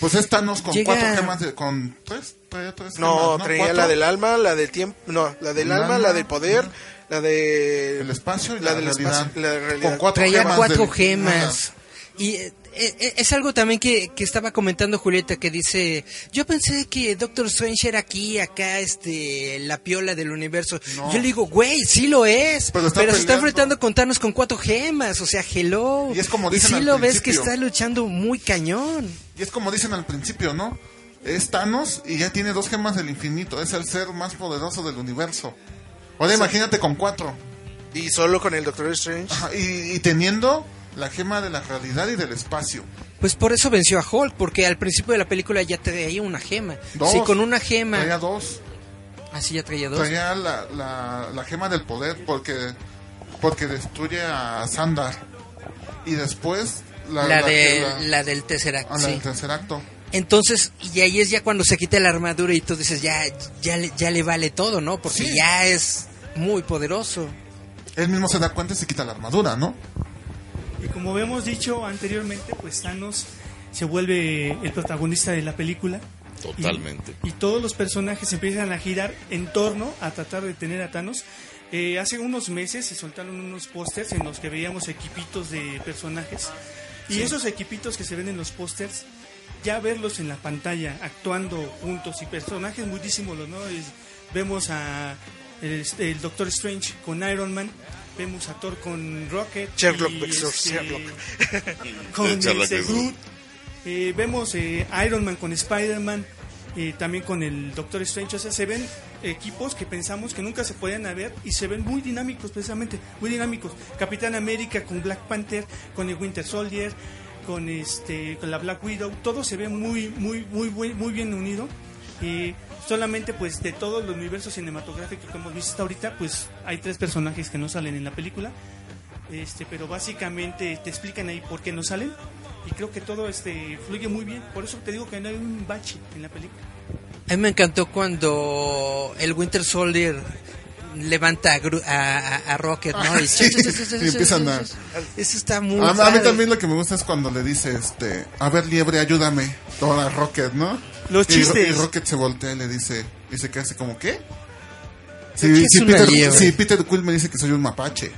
Pues es Thanos con Llega- cuatro gemas de... Con tres, traía tres No, gemas, traía ¿Cuatro? la del alma, la del tiempo, no, la del El alma, alma, la del poder, la de El espacio y la la, del realidad. espacio, la de realidad. Con cuatro Traía gemas cuatro del- gemas. Y eh, eh, es algo también que, que estaba comentando Julieta que dice, yo pensé que Doctor Strange era aquí, acá, este, la piola del universo. No. Yo le digo, güey, sí lo es, Pero se está enfrentando con Thanos con cuatro gemas, o sea, hello. Y es como dicen sí al lo ves que está luchando muy cañón. Y es como dicen al principio, ¿no? Es Thanos y ya tiene dos gemas del infinito. Es el ser más poderoso del universo. Ahora imagínate con cuatro. Y solo con el Doctor Strange. Ajá, y, y teniendo la gema de la realidad y del espacio. Pues por eso venció a Hulk, porque al principio de la película ya traía una gema. Dos. Sí, con una gema. Traía dos. Así ya traía dos. Traía la, la, la gema del poder porque, porque destruye a Sandar. Y después la, La, la- de, la- la del Tesseract, a la sí. del tercer acto. Entonces, y ahí es ya cuando se quita la armadura y tú dices, ya, ya, le- ya le vale todo, ¿no? Porque Sí. ya es muy poderoso. Él mismo se da cuenta y se quita la armadura, ¿no? Y como habíamos dicho anteriormente, pues Thanos se vuelve el protagonista de la película. Totalmente. Y, y todos los personajes empiezan a girar en torno a tratar de detener a Thanos. Eh, hace unos meses se soltaron unos pósters en los que veíamos equipitos de personajes. Y esos equipitos que se ven en los pósters, ya verlos en la pantalla actuando juntos y personajes muy disímiles, ¿no? Es- vemos a el, el Doctor Strange con Iron Man, vemos a Thor con Rocket, Sherlock, y, este, Sherlock. con este, Groot. Eh, vemos eh, Iron Man con Spider-Man, eh, también con el Doctor Strange. O sea, se ven equipos que pensamos que nunca se podían haber y se ven muy dinámicos, precisamente, muy dinámicos. Capitán América con Black Panther, con el Winter Soldier, con este, con la Black Widow. Todo se ve muy, muy, muy, muy, bien unido. Y solamente, pues, de todos los universos cinematográficos que hemos visto hasta ahorita, pues, hay tres personajes que no salen en la película. Este, pero básicamente te explican ahí por qué no salen y creo que todo este fluye muy bien. Por eso te digo que no hay un bache en la película. A mí me encantó cuando el Winter Soldier levanta a, Gru- a, a- a Rocket, ¿no? Y, Sí, y empiezan a- Eso está muy A, a mí también lo que me gusta es cuando le dice, este, a ver, liebre, ayúdame. Toda Rocket, ¿no? Los Y- chistes. Y, Rocket se voltea y le dice, y se queda así como, ¿qué? Si Peter Quill me dice que soy un mapache.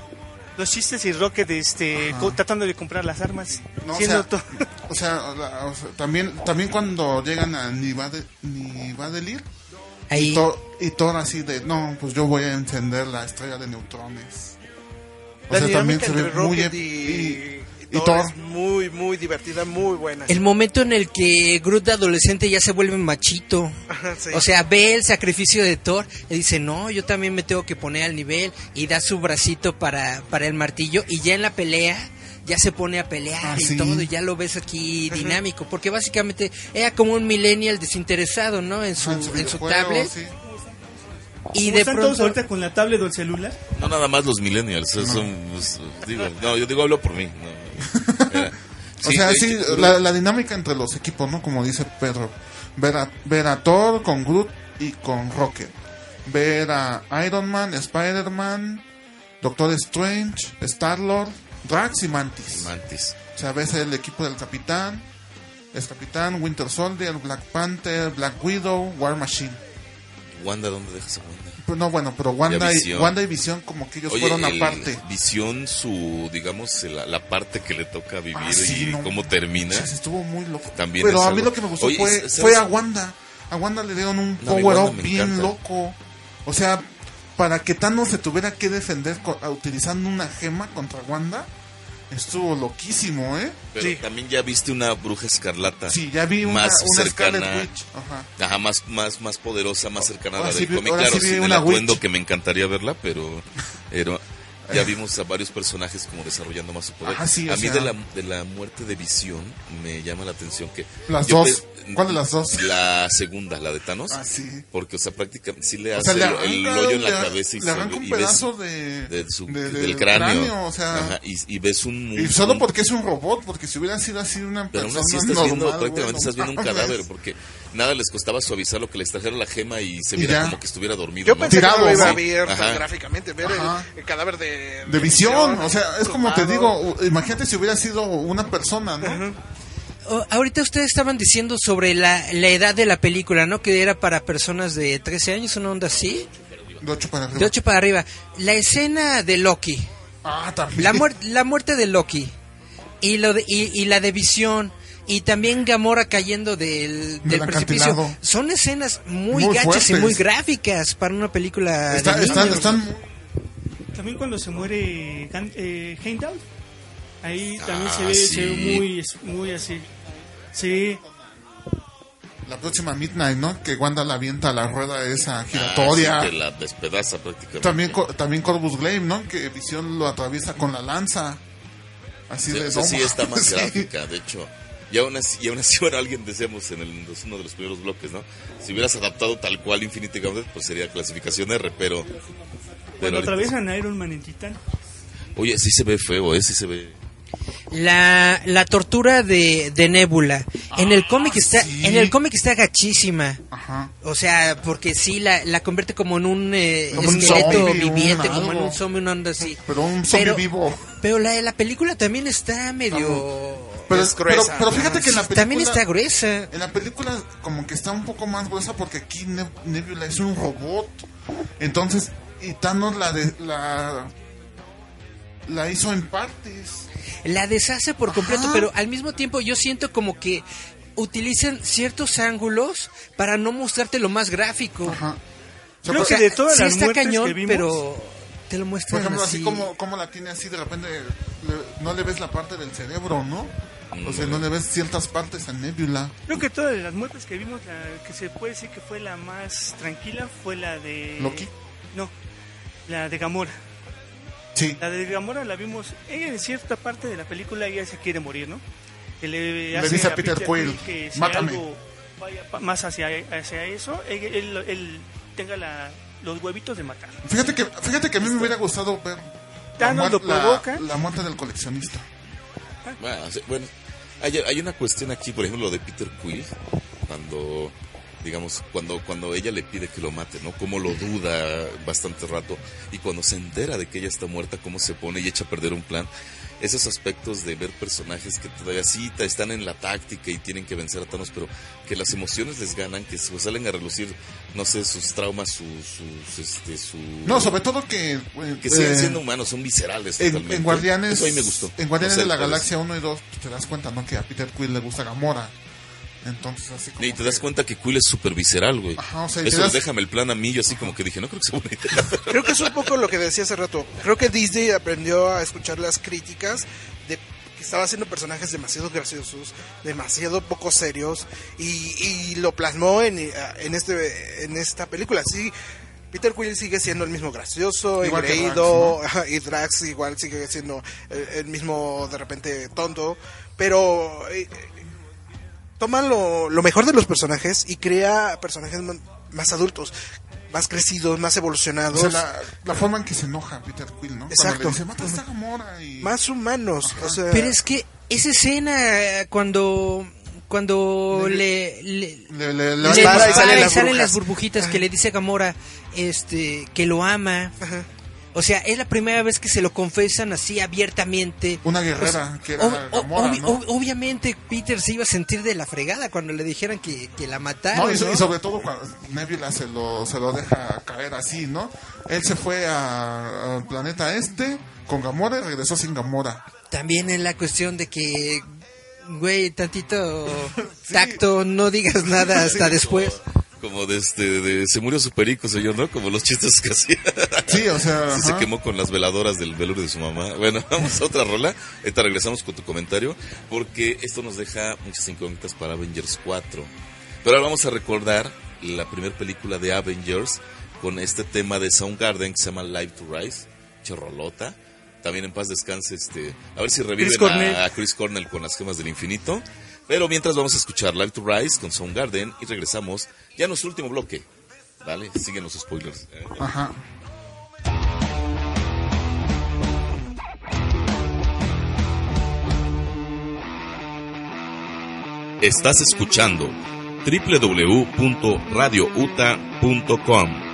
Los chistes y Rocket este, tratando de comprar las armas. No, o, siendo sea, to- o, sea, la- o sea, también, también cuando llegan a Nivade- Nivadelir, Ahí. Thor- y Thor así de, no, pues yo voy a encender la estrella de neutrones. O La sea, también se ve muy... Y, y, y Thor es muy, muy divertida, muy buena. El momento en el que Groot de adolescente ya se vuelve machito. Ajá, sí. O sea, ve el sacrificio de Thor y dice, no, yo también me tengo que poner al nivel y da su bracito para, para el martillo y ya en la pelea ya se pone a pelear Ah, y sí. todo y ya lo ves aquí dinámico porque básicamente era como un millennial desinteresado, ¿no? En su, Ah, en su en su videojuego, tablet sí. y de están todos pronto... ahorita con la tablet o el celular. No nada más los millennials, son, pues, digo, no, yo digo hablo por mí. no. Era- O sea, sí, la, la dinámica entre los equipos, ¿no? Como dice Pedro. Ver a, ver a Thor con Groot y con Rocket. Ver a Iron Man, Spider-Man, Doctor Strange, Star-Lord, Drax y Mantis. Mantis. O sea, ves el equipo del Capitán, el Capitán, Winter Soldier, Black Panther, Black Widow, War Machine. Wanda, ¿dónde dejas a Wanda? Pues no, bueno, pero Wanda y, Visión. Wanda y Visión como que ellos Oye, fueron aparte. Visión, su, digamos, la, la parte que le toca vivir Ah, sí, y no. cómo termina. Estuvo muy loco. También Pero a mí algo- lo que me gustó Oye, fue, fue a Wanda. A Wanda le dieron un No, power up bien loco. O sea, para que Thanos se tuviera que defender utilizando una gema contra Wanda, estuvo loquísimo, ¿eh? Pero también ya viste una bruja escarlata. Sí, ya vi una, más una cercana. Scarlet Witch. Ajá. Ajá, más, más, más poderosa, más cercana a la Ahora sí del cómic. Claro, sí sin el atuendo witch. que me encantaría verla, pero era- ya vimos a varios personajes como desarrollando más su poder. Ajá, sí, a mí sea- de, la, de la muerte de Visión me llama la atención que... Las yo dos. pe- ¿Cuál de las dos? La segunda, la de Thanos. Ah, sí. Porque, o sea, prácticamente sí le O hace sea, le el, hoyo en la le- cabeza y le se arranca un y ves- pedazo de, de su- de- del cráneo. o sea, Ajá, y, y ves un... y solo un- porque es un robot, porque si hubiera sido así una Pero persona aún así estás viendo, normal, prácticamente bueno, estás viendo un cadáver, porque nada les costaba suavizar lo que les trajera la gema y se viera como que estuviera dormido. Yo ¿no? pensé Tirado, que no lo iba ¿no? a ver Ajá. tan gráficamente, ver el, el cadáver de... De visión, o sea, es como te digo, imagínate si hubiera sido una persona, ¿no? Oh, ahorita ustedes estaban diciendo sobre la, la edad de la película, ¿no? Que era para personas de 13 años, una onda así. De ocho para arriba. De 8 para arriba. La escena de Loki. Ah, también. La, muer- la muerte de Loki. Y, lo de- y, y la de Visión. Y también Gamora cayendo del, precipicio. acantilado. Son escenas muy, Muy gachas y muy gráficas para una película Está- de están, niños. están, También cuando se muere eh, Heimdall, ahí también se Ah, ve, sí. se ve muy, muy así. Sí, la próxima Midnight, ¿no? Que Wanda la avienta a la rueda esa Ah, giratoria. sí, que la despedaza prácticamente. También, co- también Corvus Glaive, ¿no? Que Visión lo atraviesa con la lanza. Así Sí, de sí está más sí. gráfica, de hecho. Y aún así, y aún así bueno, alguien decíamos en el, en uno de los primeros bloques, ¿no? Si hubieras adaptado tal cual Infinity Gauntlet, pues sería clasificación R, pero... cuando atraviesan a Iron Man en Titán. Oye, sí se ve feo, ¿eh? Sí se ve... La, la tortura de, de Nebula. En el cómic está, Ah, sí. en el cómic está gachísima. Ajá. O sea, porque sí la, la convierte como en un eh, Como un esqueleto zombie, un viviente, como en un zombie, una onda así. Pero un zombie Pero- vivo. Pero la, la película también está medio... Pero, Es gruesa. pero fíjate que en la película... También está gruesa. En la película como que está un poco más gruesa porque aquí Ne- Nebula es un robot. Entonces, y Thanos la de, la la hizo en partes. La deshace por completo, Ajá. pero al mismo tiempo yo siento como que utilizan ciertos ángulos para no mostrarte lo más gráfico. Ajá. O sea, Creo que de todas sí las está muertes cañón, que vimos, pero te lo por muestran ejemplo, así. así como, como la tiene así, de repente le- no le ves la parte del cerebro, ¿no? O sea, no le ves ciertas partes a Nebula. creo que todas las muertes que vimos, la que se puede decir que fue la más tranquila, fue la de... ¿Loki? No, la de Gamora. Sí. La de Gamora la vimos, ella en cierta parte de la película ella se quiere morir, ¿no? Que le, Le hace dice a Peter Quill, que si "Mátame". algo vaya pa- más hacia, hacia eso, él, él- él tenga la, los huevitos de matar. Fíjate que, fíjate que a mí me hubiera gustado ver la, Thanos lo la- provoca. la muerte del coleccionista. Sea, bueno, hay, hay una cuestión aquí, por ejemplo, lo de Peter Quill, cuando digamos, cuando, cuando ella le pide que lo mate, ¿no? Cómo lo duda bastante rato y cuando se entera de que ella está muerta, cómo se pone y echa a perder un plan. Esos aspectos de ver personajes que todavía sí están en la táctica y tienen que vencer a Thanos, pero que las emociones les ganan, que salen a relucir, no sé, sus traumas, sus, sus este, su... No, sobre todo que... eh, que siguen eh, siendo humanos, son viscerales en, totalmente. en Guardianes, Eso a mí me gustó. en Guardianes No sé, de la Galaxia 1 y 2 pues, te das cuenta, ¿no? Que a Peter Quill le gusta Gamora. Entonces, así como Y te das que- cuenta que Quill es súper visceral, güey. Ajá, o sea, Eso das- déjame el plan a mí, yo así como que dije, no creo que sea buena idea. Creo que es un poco lo que decía hace rato. Creo que Disney aprendió a escuchar las críticas de que estaba haciendo personajes demasiado graciosos, demasiado poco serios y, y lo plasmó en, en este en esta película. Sí, Peter Quill sigue siendo el mismo gracioso, Igual engreído, ajá, y Drax igual sigue siendo el, el mismo de repente tonto, pero eh, toman lo, lo mejor de los personajes y crea personajes más adultos, más crecidos, más O evolucionados. sea, la, la forma en que se enoja Peter Quill, ¿no? Exacto. Le dice, mata a esta Gamora y... más humanos. O sea, Pero es que esa escena cuando cuando le, le, Le, le, le- le dispara y dispara salen y las salen burbujas. las burbujitas que le dice a Gamora este que lo ama. Ajá. O sea, es la primera vez que se lo confesan así abiertamente. Una guerrera, que era Gamora, obvi- ¿no? ob- obviamente Peter se iba a sentir de la fregada cuando le dijeran que, que la mataron. No, y, so- ¿no? y sobre todo cuando Nebula se lo, se lo deja caer así, ¿no? Él se fue al planeta este con Gamora y regresó sin Gamora. También en la cuestión de que, güey, tantito tacto, no digas nada hasta después. Como de este, de, se murió su perico, señor, ¿no? Como los chistes que hacía. Sí, o sea, Sí, se quemó con las veladoras del velorio de su mamá. Bueno, vamos a otra rola. Ahorita regresamos con tu comentario, porque esto nos deja muchas incógnitas para Avengers 4. Pero ahora vamos a recordar la primera película de Avengers con este tema de Soundgarden que se llama Live to Rise, chorrolota. También en paz descanse, este, a ver si reviven Chris a, a Chris Cornell con las gemas del infinito. Pero mientras vamos a escuchar Live to Rise con Soundgarden y regresamos ya a nuestro último bloque. ¿Vale? Siguen los spoilers. Ajá. Estás escuchando www.radiouta.com.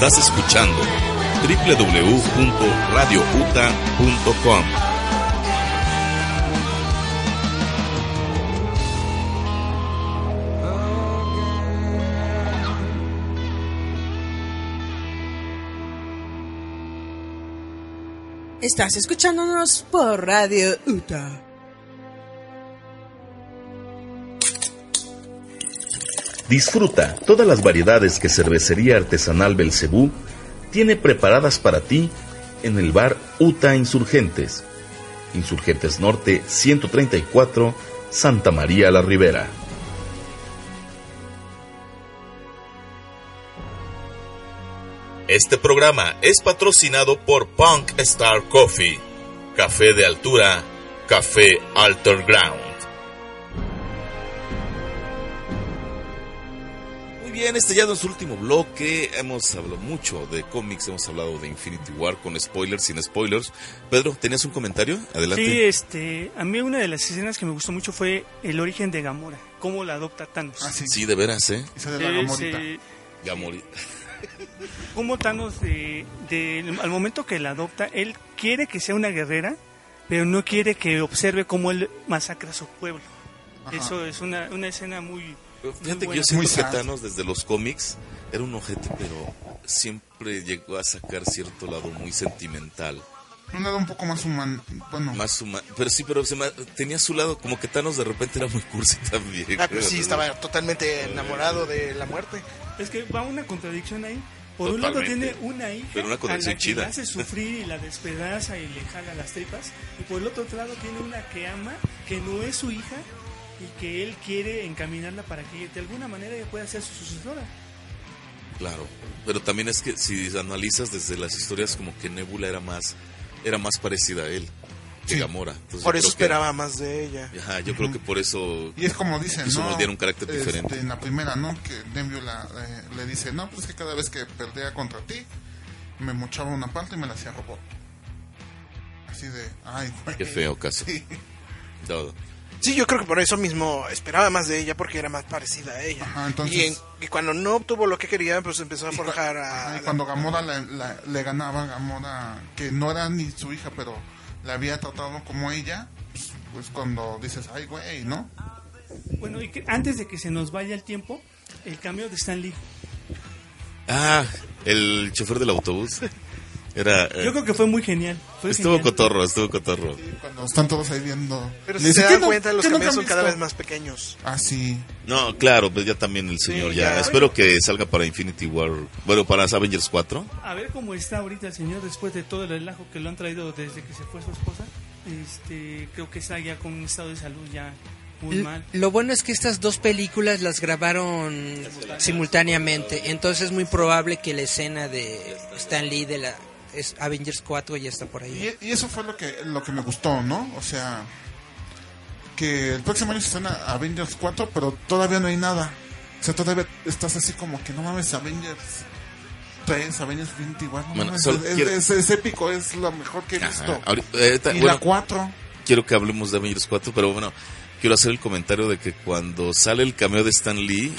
Estás escuchando www.radiouta.com. Estás escuchándonos por Radio UTA. Disfruta todas las variedades que Cervecería Artesanal Belcebú tiene preparadas para ti en el bar Uta Insurgentes. Insurgentes Norte 134, Santa María la Ribera. Este programa es patrocinado por Punk Star Coffee, café de altura, café Alter Ground. Bien, este ya es su último bloque. Hemos hablado mucho de cómics, hemos hablado de Infinity War con spoilers, sin spoilers. Pedro, ¿tenías un comentario? Adelante. Sí, este, a mí una de las escenas que me gustó mucho fue el origen de Gamora, cómo la adopta Thanos. Ah, sí. Sí, de veras, ¿eh? Y sale la gamorita. eh, Gamori. cómo Thanos, de, de- al momento que la adopta, él quiere que sea una guerrera, pero no quiere que observe cómo él masacra a su pueblo. Ajá. Eso es una, una escena muy... Fíjate que yo siento Muy. Thanos desde los cómics era un ojete, pero siempre llegó a sacar cierto lado muy sentimental. Un lado un poco más humano. Bueno, Más humano. Pero sí, pero se ma- tenía su lado, como que Thanos de repente era muy cursi también. Ah, pues sí, estaba totalmente enamorado de la muerte. Es que va una contradicción ahí. Por un lado tiene una hija Pero una a contradicción la que chida. la hace sufrir y la despedaza y le jala las tripas. Y por el otro lado tiene una que ama, que no es su hija y que él quiere encaminarla para que de alguna manera ella pueda ser su sucesora. Claro. Pero también es que si analizas desde las historias, como que Nebula era más, era más parecida a él que Sí. Gamora. Entonces, Por eso creo que- esperaba más de ella. Ajá, yo creo que por eso. y es como dicen, Quiso ¿no? moldear un carácter Este, diferente. En la primera, ¿no? Que Nebula eh, le dice, no, pues que cada vez que perdía contra ti, me mochaba una parte y me la hacía robot. Así de, ay, güey. Qué feo caso. Sí. Todo. Sí, yo creo que por eso mismo esperaba más de ella porque era más parecida a ella. Ajá, entonces- y, en- y cuando no obtuvo lo que quería, pues empezó a forjar ajá, a... y cuando Gamora le, la- le ganaba, Gamora, que no era ni su hija, pero la había tratado como ella, pues, pues cuando dices, ay, güey, ¿no? Bueno, y que antes de que se nos vaya el tiempo, el cambio de Stan Lee. Ah, el chofer del autobús. Era. eh, Yo creo que fue muy genial. Fue estuvo genial. cotorro, estuvo cotorro. Cuando están todos ahí viendo. Pero si se "¿Qué dan no- cuenta, los han son cada visto?". vez más pequeños. Ah, sí. No, claro, pues ya también el señor ya. ya. Espero que salga para Infinity War. Bueno, para Avengers 4. A ver cómo está ahorita el señor después de todo el relajo que lo han traído desde que se fue su esposa. Este, creo que está ya con un estado de salud ya muy mal. Lo bueno es que estas dos películas las grabaron simultáneamente, entonces es muy probable que la escena de Stan Lee de la es Avengers 4 ya está por ahí. Y, y eso fue lo que lo que me gustó, ¿no? O sea, que el próximo año se estrena Avengers 4, pero todavía no hay nada. O sea, todavía estás así como que no mames, Avengers 3, Avengers 20, igual. No Bueno, mames, solo es, quiero- es- es épico, es lo mejor que he visto. Ajá. Ahorita- ahorita- y bueno, la 4. quiero que hablemos de Avengers 4, pero bueno, quiero hacer el comentario de que cuando sale el cameo de Stan Lee,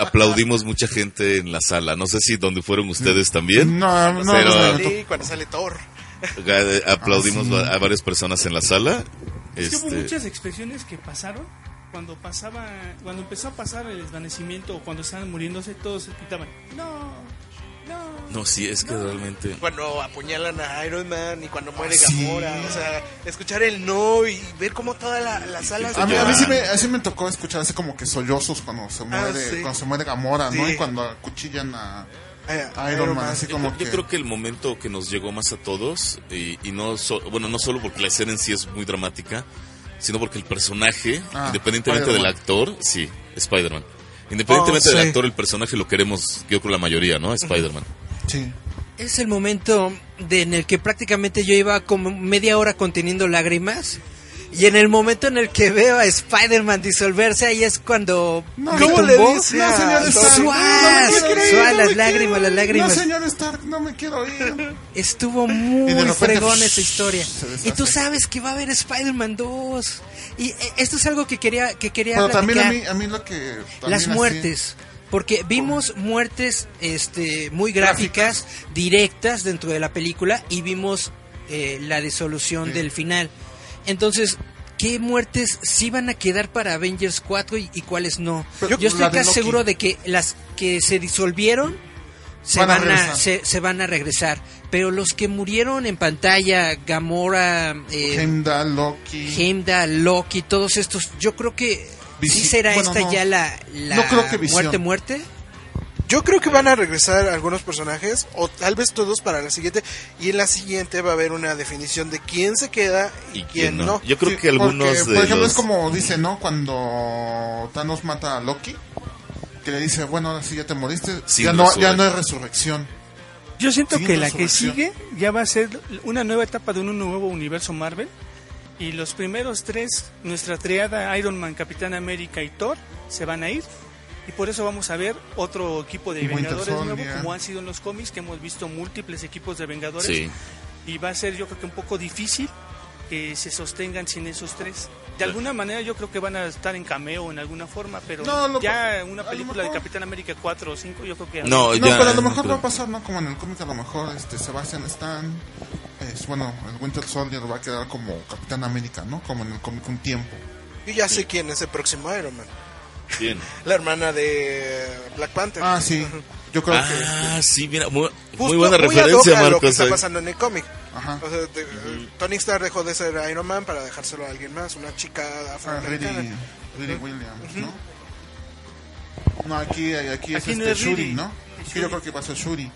aplaudimos mucha gente en la sala. No sé si donde fueron ustedes también. No, no, Pero- no, cuando sale Thor. Eh, Aplaudimos Ah, sí. a varias personas en la sala. Es que hubo Este, muchas expresiones que pasaron cuando pasaba, cuando empezó a pasar el desvanecimiento o cuando estaban muriéndose, todos se gritaban, no, no. Sí, es que realmente... Cuando apuñalan a Iron Man y cuando muere Ah, sí. Gamora. O sea, escuchar el no y ver cómo toda la, la sala... A mí, a mí sí me, así me tocó escuchar así como que sollozos cuando se muere, Ah, sí. cuando se muere Gamora, ¿no? Y cuando acuchillan a, a Iron, Man, así como yo que... creo que el momento que nos llegó más a todos, y, y no, so- bueno, no solo porque la escena en sí es muy dramática, sino porque el personaje, Ah, independientemente del actor, sí, Spider-Man. Independientemente Oh, del actor, el personaje lo queremos, yo creo la mayoría, ¿no? Spider-Man. Sí. Es el momento de, en el que prácticamente yo iba como media hora conteniendo lágrimas. Y en el momento en el que veo a Spider-Man disolverse, ahí es cuando No, me ¿cómo le dice No, señor? Stark, Suaz, no me quiero ir, suaz, no las lágrimas, las lágrimas. No, señor Stark, no me quiero ir. Estuvo muy repente, fregón esa historia. Y tú sabes que va a haber Spider-Man 2. Y eh, esto es algo que quería que quería Pero también a platicar. mí, a mí lo que... Las así- muertes. Porque vimos muertes este, muy gráficas, directas dentro de la película y vimos eh, la disolución del final. Entonces, ¿qué muertes sí van a quedar para Avengers 4 y, y cuáles no? Pero- Yo estoy de casi seguro de que las que se disolvieron se Van a van, a, regresar. se, se van a regresar. Pero los que murieron en pantalla, Gamora, eh, Heimdall, Loki. Heimdall, Loki, todos estos, yo creo que sí Visi- será bueno, esta no. ya la, la No creo que muerte muerte. Yo creo que van a regresar algunos personajes, o tal vez todos para la siguiente, y en la siguiente va a haber una definición de quién se queda y, quién, no. Yo creo Sí, que algunos porque, de Por ejemplo, los... es como dice, ¿no? Cuando Thanos mata a Loki, que le dice, bueno, ahora sí ya te moriste, ya, no, ya resurrección. no hay resurrección. Yo siento que la que sigue ya va a ser una nueva etapa de un nuevo universo Marvel. Y los primeros tres, nuestra triada Iron Man, Capitán América y Thor, se van a ir. Y por eso vamos a ver otro equipo de Vengadores nuevo, como han sido en los cómics, que hemos visto múltiples equipos de Vengadores. Sí. Y va a ser yo creo que un poco difícil que se sostengan sin esos tres. De alguna manera yo creo que van a estar en cameo en alguna forma, pero No, lo- ya a una película de mejor- Capitán América 4 o 5 yo creo que... No, No, ya, pero a lo mejor va a pasar, ¿no? Como en el cómic, a lo mejor este Sebastian Stan, es, bueno, el Winter Soldier va a quedar como Capitán América, ¿no? Como en el cómic un tiempo. Yo ya sé quién es el próximo Iron Man. Bien. La hermana de Black Panther. Ah, sí. Yo creo Ah, sí, mira, muy, Justo, muy buena hoc referencia, a lo que Marcos. está pasando en el cómic. que. Ajá. O sea, de- Tony Stark dejó de ser Iron Man para dejárselo a alguien más, una chica Ah, afroamericana. Riri, Riri Williams, ¿no? No, aquí, aquí es Aquí no este es Shuri, Riri, ¿no? Sí, yo creo que ser Shuri.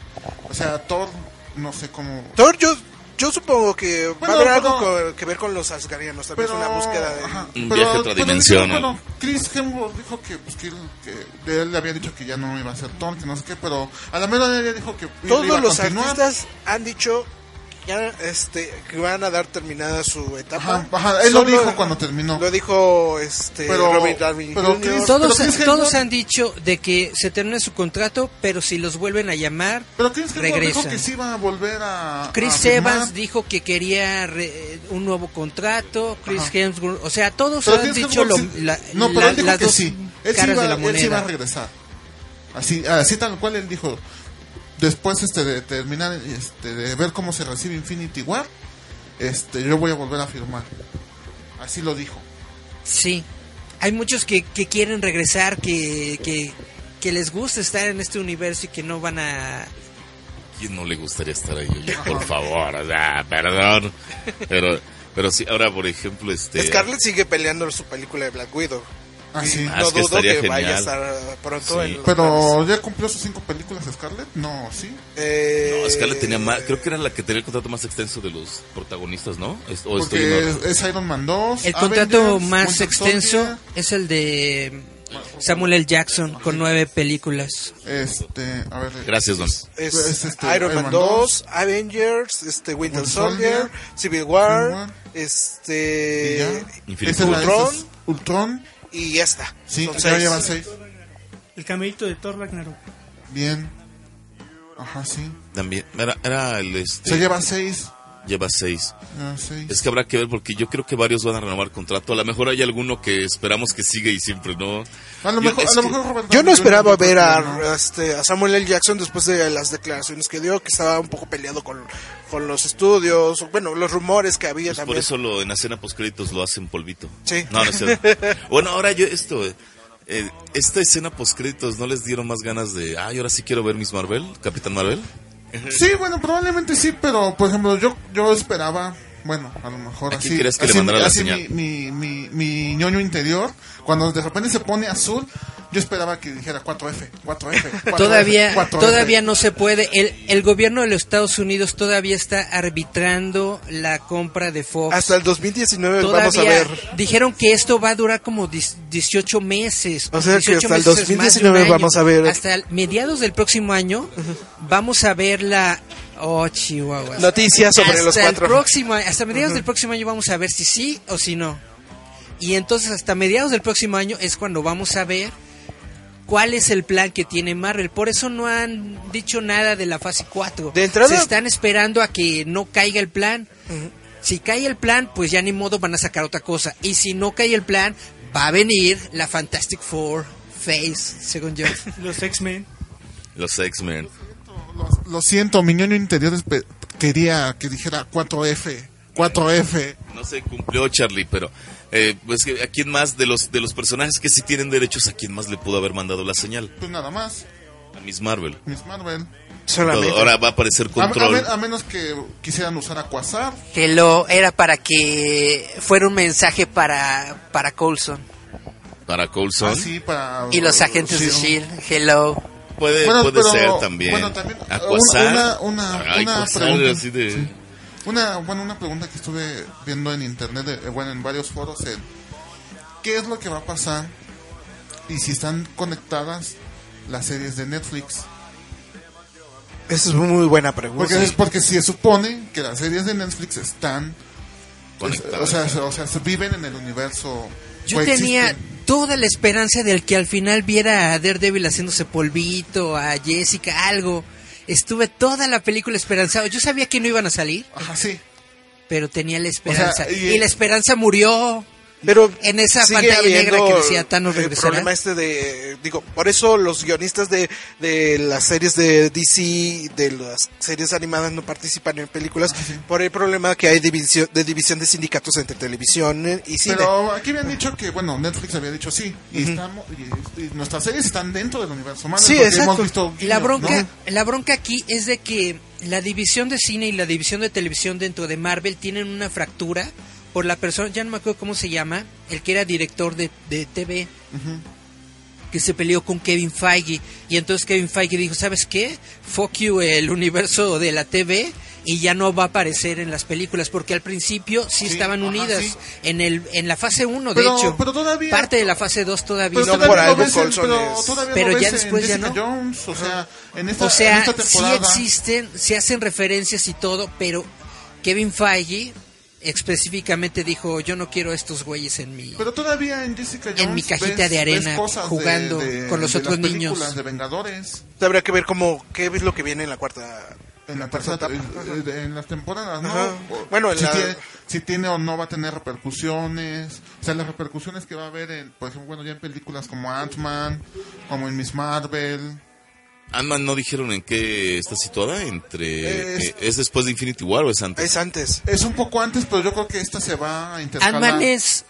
O sea, Thor, no sé cómo... Thor, yo, yo supongo que va Bueno, a haber pero- algo que ver con los Asgarianos, tal vez una búsqueda de... ajá, Un pero- viaje a otra pero dimensión, dijo, ¿no? Bueno, Chris Hemsworth dijo que, pues, que, él- que de él le había dicho que ya no iba a ser Thor, que no sé qué, pero a la mera ya dijo que iba Todos a los continuar. artistas han dicho ya este que van a dar terminada su etapa. Ajá, ajá, él lo dijo cuando terminó. Lo dijo este Pero- Robert Downey pero Jr. Chris- Todos, Chris todos han dicho de que se termina su contrato, pero si los vuelven a llamar, Pero Chris Hemsworth dijo regresan. que sí iba a volver a Chris a. Evans dijo que quería re- un nuevo contrato, Chris Ajá. Hemsworth, o sea, todos Pero han Chris dicho lo, sí- la- no, pero la- él dijo las que dos sí. Él sí, caras iba, de la él sí iba a moneda. regresar. Así, así tal cual él dijo. Después este de terminar este de ver cómo se recibe Infinity War, este yo voy a volver a firmar. Así lo dijo. Sí, hay muchos que, que quieren regresar, que, que, que les gusta estar en este universo y que no van a... ¿Quién no le gustaría estar ahí? Oye, por favor, o sea, perdón. Pero, pero sí, ahora, por ejemplo, este... Scarlett sigue peleando su película de Black Widow. Ah, sí. Ah, no dudo estaría que vaya a genial. estar pronto Sí. en Pero ya cumplió sus cinco películas Scarlett? No, sí. Eh, No, Scarlett tenía más, creo que era la que tenía el contrato más extenso de los protagonistas, ¿no? Es- o Porque es, es Iron Man 2. El contrato Avengers, más Winter extenso Soldier, es el de Samuel L. Jackson, con nueve películas. Este, a ver. Gracias, don. es, es este, Iron Man 2, Avengers, este Winter Winter Soldier, Soldier, Civil War, War, este ya. Infinity Ultron. Ultron. Y ya está. Sí, Son ya seis. lleva seis. El camellito de Thor Ragnarok. Bien. Ajá, sí. También, era, era el este... Se lleva seis. Lleva seis. Ah, seis. Es que habrá que ver porque yo creo que varios van a renovar contrato. A lo mejor hay alguno que esperamos que siga y siempre no. A lo Yo- mejor, es a lo mejor Robert Yo no esperaba ver a, este, a Samuel L. Jackson después de las declaraciones que dio, que estaba un poco peleado con, con los estudios, o, bueno, los rumores que había Pues por también. eso lo, en la escena postcréditos lo hacen polvito. Sí. No, no es cierto. bueno, ahora yo esto, eh, eh, esta escena postcréditos no les dieron más ganas de, ay, ahora sí quiero ver Miss Marvel, Capitán Marvel. Sí, bueno, probablemente sí, pero por ejemplo, yo yo esperaba, bueno, a lo mejor ¿A quién así, querías que le así, mandara la así señal? mi, mi, mi, mi ñoño interior, cuando de repente se pone azul, yo esperaba que dijera 4F, 4F. 4F, Todavía, 4F. todavía no se puede. El, el gobierno de los Estados Unidos todavía está arbitrando la compra de Fox. Hasta el 2019 Todavía vamos a ver. dijeron que esto va a durar como 10 18 meses. O sea que 18 hasta el meses es más de un 2019 año. vamos a ver- Hasta el- mediados del próximo año vamos a ver la... Oh, Chihuahua. Noticias sobre hasta los el cuatro. próximo, hasta mediados del próximo año vamos a ver si sí o si no. Y entonces hasta mediados del próximo año es cuando vamos a ver cuál es el plan que tiene Marvel. Por eso no han dicho nada de la fase 4. De entrada- Se están esperando a que no caiga el plan. Si cae el plan, pues ya ni modo van a sacar otra cosa. Y si no cae el plan, va a venir la Fantastic Four Face, según yo. Los X-Men. Los X-Men. Lo, lo siento, mi ñoño interior quería que dijera 4F. 4F. No se cumplió, Charlie, pero eh, pues que a quién más de los de los personajes que sí tienen derechos, a quién más le pudo haber mandado la señal? Pues nada más. A Miss Marvel. Miss Marvel. Solamente. Ahora va a aparecer A, a Control. men- a menos que quisieran usar a Quasar. Hello, era para que fuera un mensaje para, para Coulson para Coulson. Así para. y los agentes de sí. S.H.I.E.L.D. Hello. Puede, Bueno, puede pero- ser también. bueno, también, Aquasar. una- una- Ay, una Quasar, pregunta. así de- Una, bueno, una pregunta que estuve viendo en internet, eh, bueno, en varios foros, en ¿qué es lo que va a pasar y si están conectadas las series de Netflix? Esa es muy buena pregunta. Porque, es porque se supone que las series de Netflix están, Conectadas. o sea, se- o sea, se viven en el universo. Yo tenía toda la esperanza del que al final viera a Daredevil haciéndose polvito, a Jessica, algo. Estuve toda la película esperanzado. Yo sabía que no iban a salir, Ajá, sí. pero tenía la esperanza. y- y, la esperanza murió. Pero En esa sigue pantalla negra que decía Thanos el regresará. problema este de digo por eso los guionistas de, de las series de DC de las series animadas no participan en películas por el problema que hay división de división de sindicatos entre televisión y cine Pero aquí habían dicho que, bueno, Netflix había dicho sí. Y, estamos, y, y nuestras series están dentro del universo Marvel. Sí, exacto. hemos visto La bronca, ¿no? la bronca aquí es de que la división de cine y la división de televisión dentro de Marvel tienen una fractura por la persona, ya no me acuerdo cómo se llama, el que era director de, de TV, que se peleó con Kevin Feige. Y entonces Kevin Feige dijo, ¿sabes qué? Fuck you el universo de la TV y ya no va a aparecer en las películas, porque al principio sí, Sí, estaban ajá, unidas. sí. En, el, en la fase 1, de hecho. pero todavía- Parte de la fase 2 todavía. Pero no todavía por algo ves en- Coulson pero es- Pero ya después ya no. Jones, o sea, en esta, O sea, en esta sí existen, se hacen referencias y todo, pero Kevin Feige específicamente dijo, yo no quiero estos güeyes en mi... Pero todavía en Jessica Jones En mi cajita ves- de arena, de- jugando de- con los de otros las niños. de Vengadores. habría que ver cómo qué es lo que viene en la cuarta En la tercera, etapa. eh, en las temporadas, ¿no? O- Bueno, en si, la- tiene, si tiene o no va a tener repercusiones. O sea, las repercusiones que va a haber, en, por ejemplo, bueno, ya en películas como Ant-Man, como en Miss Marvel. Ant-Man no dijeron en qué está situada entre Es- eh, es después de Infinity War o es antes. es antes Es un poco antes, pero yo creo que esta se va a intercalar. Ant-Man es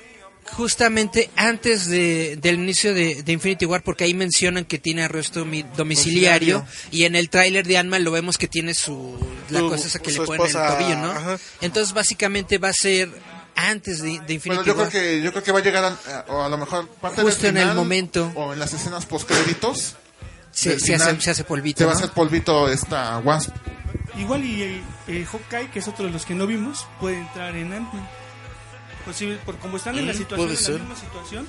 justamente antes de, del inicio de, de Infinity War, porque ahí mencionan que tiene arresto mi- domiciliario, Domiciliario. y en el tráiler de Ant-Man lo vemos que tiene su... la Su- cosa esa que le ponen en el tobillo, ¿no? ajá. Entonces básicamente va a ser antes de, de Infinity Bueno, yo creo War. que yo creo que va a llegar a, o a lo mejor parte Justo del en el final, momento. o en las escenas post créditos se, se hace, se hace polvito. se va a ¿no? hacer polvito esta Wasp Igual y eh, eh, Hawkeye, que es otro de los que no vimos, puede entrar en Ant-Man. Posible, por como están en la Mm, situación, puede en ser. la misma situación,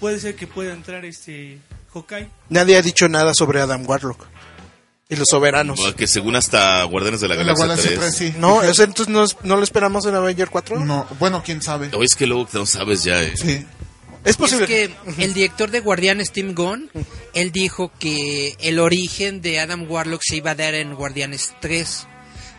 puede ser que pueda entrar este Hawkeye. nadie ha dicho nada sobre Adam Warlock y los soberanos Bueno, Que según hasta Guardianes de la en la Galaxia Galaxia 3. 3, sí no sea, entonces no, es- no lo esperamos en Avenger 4 no bueno quién sabe O es que luego no sabes ya. eh. sí es posible Es que el director de Guardianes, Tim Gunn, él dijo que el origen de Adam Warlock se iba a dar en Guardianes 3.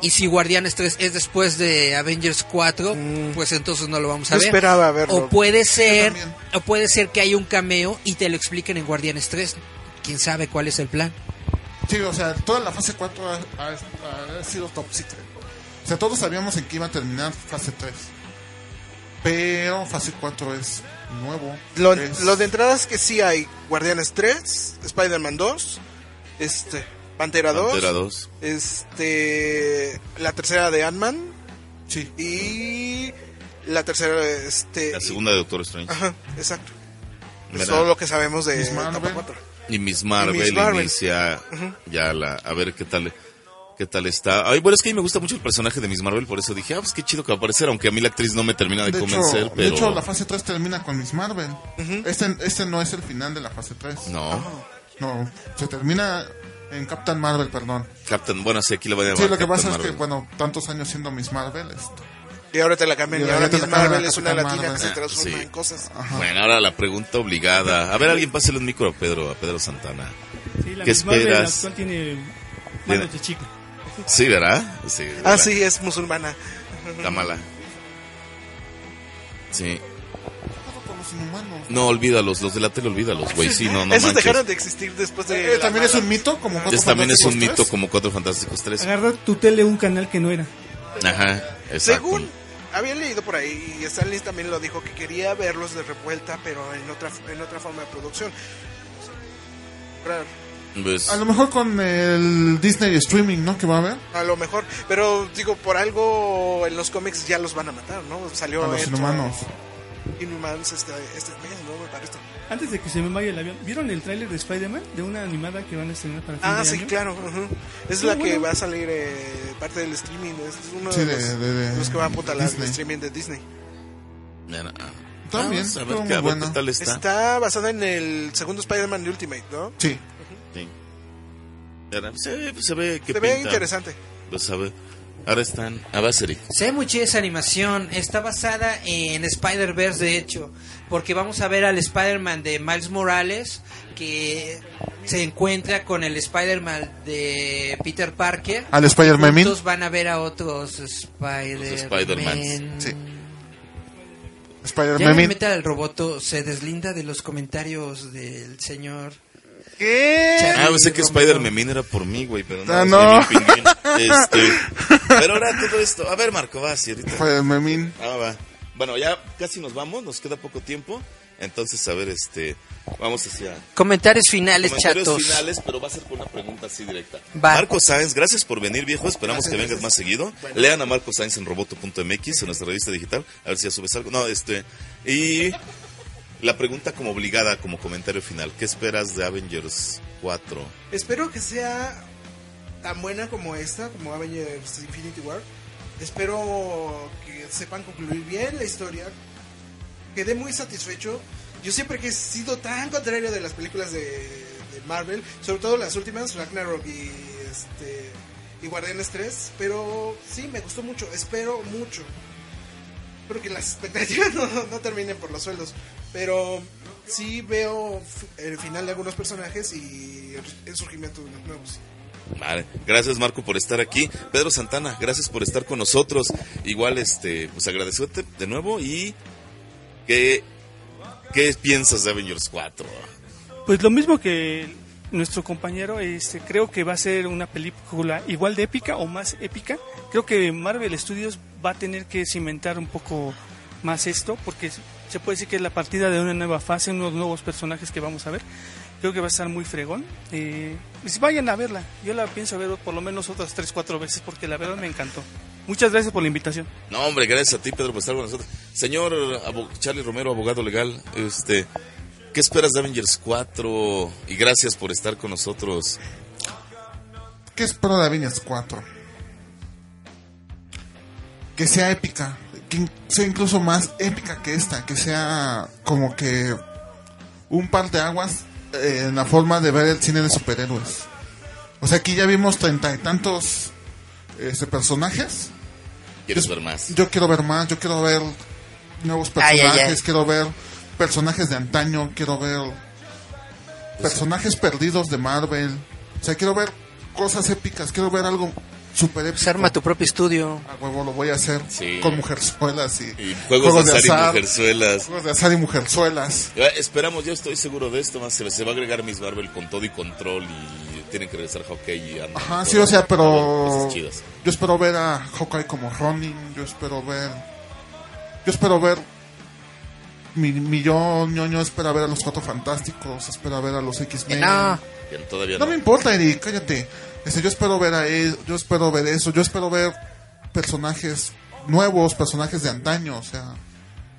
Y si Guardianes 3 es después de Avengers 4, pues entonces no lo vamos a Yo ver. esperaba verlo. O puede ser, o puede ser que haya un cameo y te lo expliquen en Guardianes 3. Quién sabe cuál es el plan. Sí, o sea, toda la fase 4 ha, ha- ha sido top secret. O sea, todos sabíamos en qué iba a terminar fase 3. Pero fase 4 es nuevo. Lo, Es- lo de entrada es que sí hay Guardianes 3, Spider-Man 2, este, Pantera 2, Pantera 2. este, la tercera de Ant-Man Sí. y la tercera, este, La segunda de Doctor Strange. Ajá, exacto. Es todo lo que sabemos de Miss Marvel. etapa 4. Y Miss Marvel, Y Miss Marvel. inicia ya la... A ver qué tal... ¿Qué tal está? Ay, bueno, es que a mí me gusta mucho el personaje de Miss Marvel, por eso dije, ah, pues qué chido que va a aparecer, aunque a mí la actriz no me termina de, De hecho, convencer, de pero... hecho, la fase 3 termina con Miss Marvel. este, este no es el final de la fase 3. No, No, se termina en Captain Marvel, perdón. Captain, bueno, sí, aquí le voy a llamar Sí, lo que Captain pasa es que, Marvel. bueno, tantos años siendo Miss Marvel, esto. Y ahora te la cambian. Y Y, ahora Miss Marvel es una latina que se Marvel. transforma Sí. en cosas. Bueno, ahora la pregunta obligada. A ver, alguien pásale un micro a Pedro, a Pedro Santana. Sí, la ¿Qué Miss Marvel esperas? actual tiene manos de chico. Sí, ¿verdad? Sí. Ah, ¿verdad? sí, es musulmana. Está mala. Sí. No, olvídalos, los de la tele, olvídalos, güey. Sí, no, no Esos manches. dejaron de existir después de. Eh, también es un mito, como Cuatro Es- también es un Fantásticos mito tres. como Cuatro Fantásticos 3. Agarrar tu tele un canal que no era. Ajá, exacto. Según había leído por ahí, y Stanley también lo dijo, que quería verlos de revuelta, pero en otra, en otra forma de producción. Claro, Pues, A lo mejor con el Disney Streaming, ¿no? Que va a haber. A lo mejor, pero digo, por algo en los cómics ya los van a matar, ¿no? Salió A los esto, inhumanos. Inhumans este, este mes, ¿no? Me parece. Antes de que se me vaya el avión, ¿vieron el tráiler de Spider-Man? De una animada que van a estrenar para fin Ah, de sí, año. claro. Es Sí, la que va a salir eh, parte del streaming. Es uno Sí, de, de- los, de- de los que va a apuntalar el Disney. streaming de Disney. mira, ah. También, Vamos a ver, a está. Está basada en el segundo Spider-Man de Ultimate, ¿no? Sí. Sí. Se, se ve que Se ve pinta. interesante. Pues a ver. Ahora están a Baseri. Se ve muy chida esa animación. Está basada en Spider-Verse, de hecho. Porque vamos a ver al Spider-Man de Miles Morales. Que se encuentra con el Spider-Man de Peter Parker. Al Spider-Man. Juntos van a ver a otros Spider-Man. Spider-Mans. Sí. Ya Spider-Man. me meta el roboto se deslinda de los comentarios del señor. ¿Qué? Ah, pensé que. Spider-Man era por mí, güey, pero no. Ah, no. Este, pero ahora todo esto. A ver, Marco, vas y ahorita. Spider-Man. Ah, va. Bueno, ya casi nos vamos, nos queda poco tiempo. Entonces, a ver, este. Vamos hacia Comentarios finales, comentarios chatos. finales, pero va a ser con una pregunta así directa. Va. Marco Sáenz, gracias por venir, viejo. Esperamos que vengas más seguido. Lean a Marco Sáenz en roboto.mx, en nuestra revista digital. A ver si ya subes algo. No, este. Y la pregunta como obligada, como comentario final. ¿Qué esperas de Avengers 4? Espero que sea tan buena como esta, como Avengers Infinity War. Espero que sepan concluir bien la historia. Quedé muy satisfecho. Yo siempre que he sido tan contrario de las películas de, Marvel, sobre todo las últimas, Ragnarok y este y Guardianes 3, pero sí, me gustó mucho, espero mucho. Espero que las expectativas no, no terminen por los sueldos, pero sí veo el final de algunos personajes y el, el surgimiento de unos nuevos. Vale. Gracias Marco por estar aquí. Pedro Santana, gracias por estar con nosotros. Igual, este, pues agradecerte de nuevo y ¿qué, qué piensas de Avengers 4? Pues lo mismo que nuestro compañero, este, creo que va a ser una película igual de épica o más épica. Creo que Marvel Studios va a tener que cimentar un poco más esto, porque se puede decir que es la partida de una nueva fase, unos nuevos personajes que vamos a ver. Creo que va a estar muy fregón. Eh, pues vayan a verla. Yo la pienso ver por lo menos otras 3, 4 veces, porque la verdad me encantó. Muchas gracias por la invitación. No, hombre, gracias a ti, Pedro, por estar con nosotros. Señor Charlie Romero, abogado legal, este, ¿qué esperas de Avengers 4? Y gracias por estar con nosotros. ¿Qué espero de Avengers 4? Que sea épica. Que sea incluso más épica que esta. Que sea como que un par de aguas eh, en la forma de ver el cine de superhéroes. O sea, aquí ya vimos treinta y tantos este, personajes. ¿Quieres Yo- ver más? Yo quiero ver más, yo quiero ver nuevos Ay, personajes, ay, ay. quiero ver personajes de antaño, quiero ver personajes perdidos de Marvel. O sea, quiero ver cosas épicas, quiero ver algo super épico. Pues arma tu propio estudio. A huevo lo voy a hacer Sí. con mujerzuelas y, Y juegos, de azar, y mujerzuelas. Juegos de azar y mujerzuelas. Ya, Esperamos, yo estoy seguro de esto, más se, se va a agregar Miss Marvel con todo y control y tienen que regresar Hawkeye y Ant-Man, Ajá, sí, o sea, pero yo espero ver a Hawkeye como Ronin, yo espero ver yo espero ver mi, mi yo ñoño espera ver a los Cuatro Fantásticos, espera ver a los X-Men. No. No no. me importa, Eric, cállate. Este, yo espero ver a él, yo espero ver eso, yo espero ver personajes nuevos, personajes de antaño, o sea,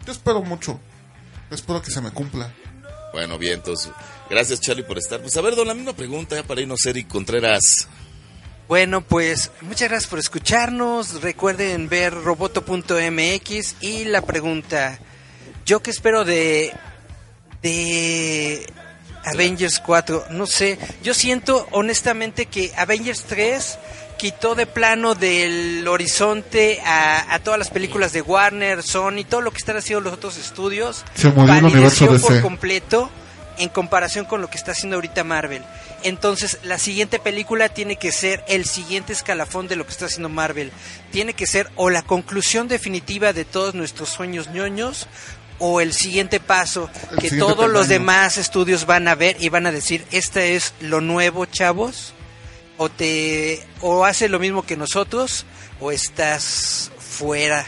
yo espero mucho. Espero que se me cumpla. Bueno, bien, entonces, gracias Charlie por estar. Pues a ver, don, la misma pregunta ya para irnos, Eric Contreras. Bueno, pues muchas gracias por escucharnos. Recuerden ver roboto.mx y la pregunta, ¿yo qué espero de de Avengers 4? No sé, yo siento honestamente que Avengers 3 quitó de plano del horizonte a, a todas las películas de Warner, Sony, todo lo que están haciendo los otros estudios. Se murió el universo por DC. completo en comparación con lo que está haciendo ahorita Marvel. Entonces, la siguiente película tiene que ser el siguiente escalafón de lo que está haciendo Marvel. Tiene que ser o la conclusión definitiva de todos nuestros sueños ñoños o el siguiente paso El que siguiente todos los demás estudios van a ver y van a decir, este es lo nuevo, chavos? ¿O te o hace lo mismo que nosotros o estás fuera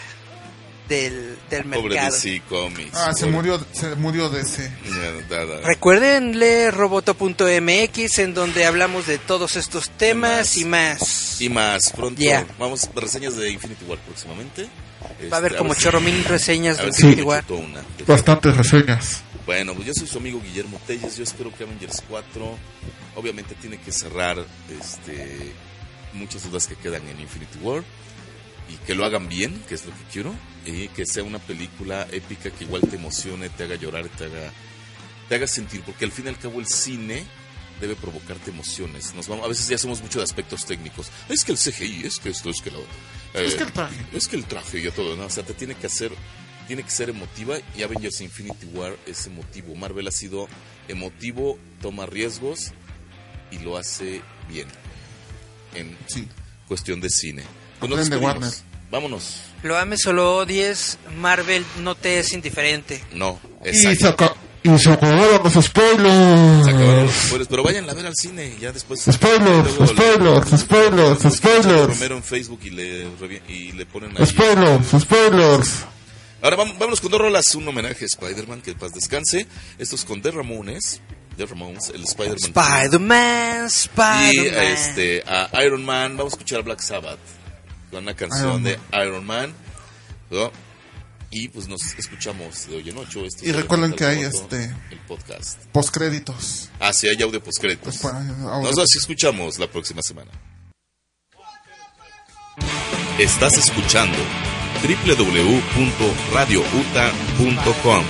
del, del Pobre mercado? DC Comics. Ah, se Pobre- murió, se murió. Recuerden leer roboto.mx en donde hablamos de todos estos temas y más. Y más, pronto. Vamos, reseñas de Infinity War próximamente. Va a haber Este, como si- chorro mil reseñas de si una. Bastantes reseñas. Bueno, pues yo soy su amigo Guillermo Telles. Yo espero que Avengers 4 obviamente tiene que cerrar este muchas dudas que quedan en Infinity War y que lo hagan bien, que es lo que quiero, y que sea una película épica que igual te emocione, te haga llorar, te haga te haga sentir, porque al fin y al cabo el cine debe provocarte emociones. Nos vamos, a veces ya hacemos mucho de aspectos técnicos. Es que el CGI, es que esto, es que lo Es eh, que el traje. es que el traje y todo, ¿no? O sea, te tiene que hacer, tiene que ser emotiva y Avengers Infinity War es emotivo. Marvel ha sido emotivo, toma riesgos y lo hace bien en Sí. cuestión de cine. Pues nos despedimos. Warner. Vámonos. Lo ames o lo odies, Marvel no te es indiferente. No, exacto. Y se acabaron los spoilers. Se acabaron los spoilers, pero vayan a ver al cine ya después. Spoilers, Luego le- spoilers, spoilers, spoilers. Romero en Facebook y le, y le ponen ahí. Spoilers, spoilers. Ahora vam- vámonos con dos rolas, un homenaje a Spider-Man, que paz descanse. Esto es con The Ramones, The Ramones, el Spider-Man. Spider-Man, y Spider-Man. este, a Iron Man, vamos a escuchar a Black Sabbath, con una canción Iron de Iron Man. ¿no? Y pues nos escuchamos de hoy en ocho. Esto Y recuerden que hay, este- El podcast. Postcréditos. Ah, sí, hay audio postcréditos. Pues, para- audio- Nos las escuchamos la próxima semana. Estás escuchando www.radiouta.com.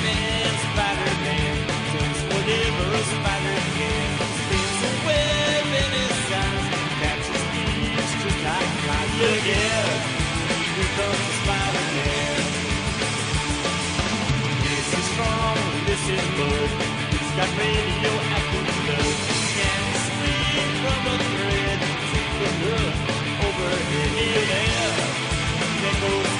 his bird. He's got radioactive blood. Can't sleep from the thread. Take the blood over here. There goes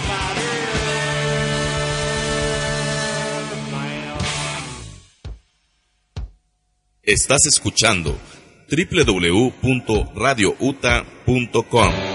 Estás escuchando www.radiouta.com.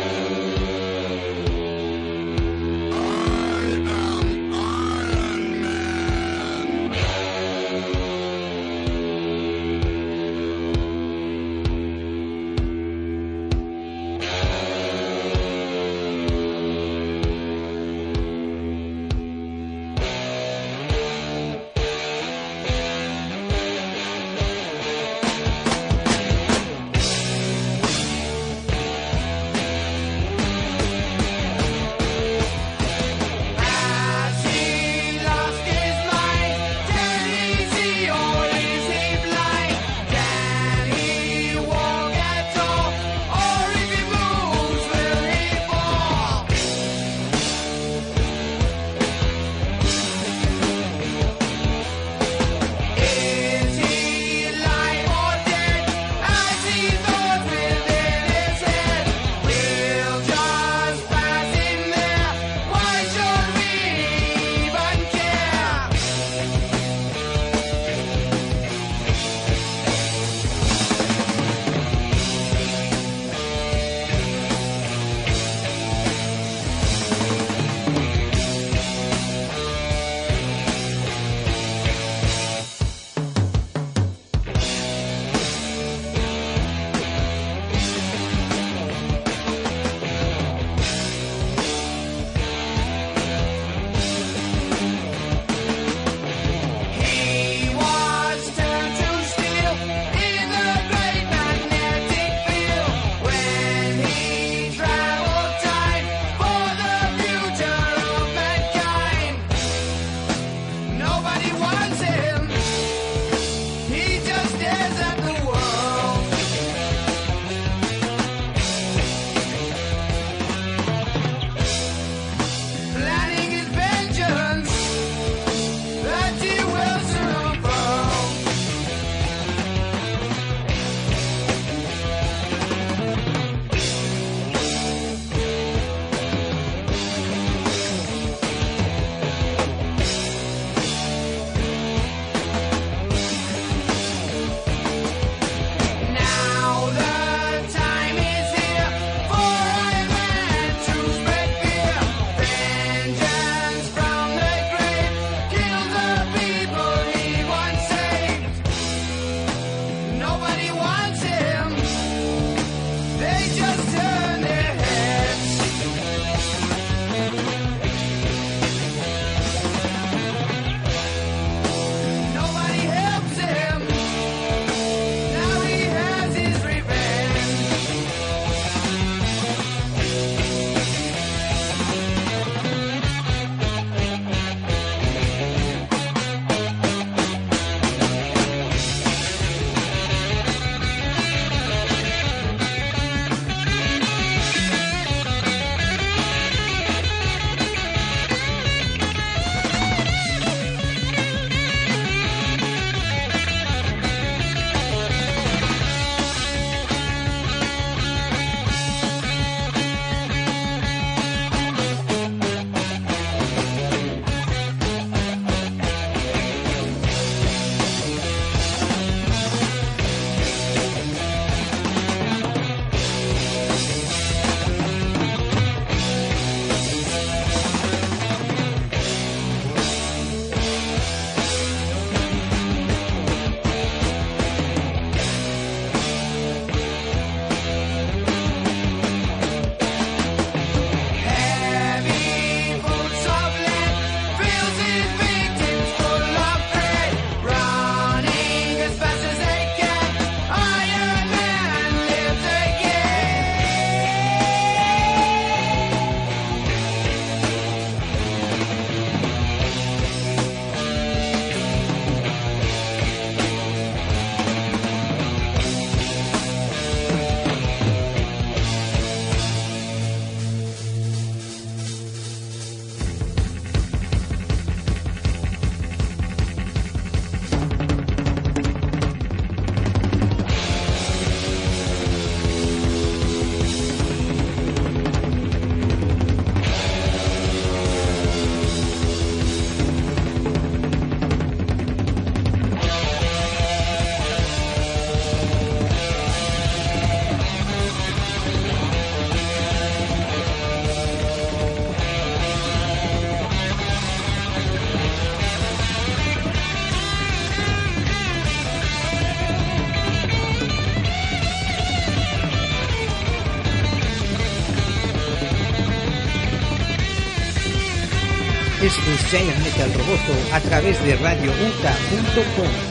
Giant Metal Roboto a través de radiouta.com.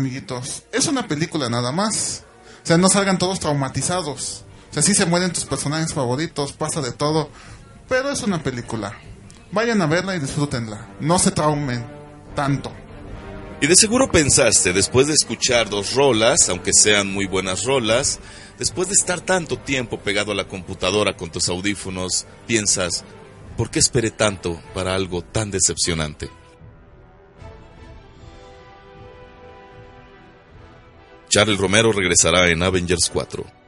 amiguitos, es una película nada más. O sea, no salgan todos traumatizados. O sea, sí se mueren tus personajes favoritos, pasa de todo. Pero es una película. Vayan a verla y disfrútenla. No se traumen tanto. Y de seguro pensaste, después de escuchar dos rolas, aunque sean muy buenas rolas, después de estar tanto tiempo pegado a la computadora con tus audífonos, piensas, ¿por qué esperé tanto para algo tan decepcionante? Charles Romero regresará en Avengers 4.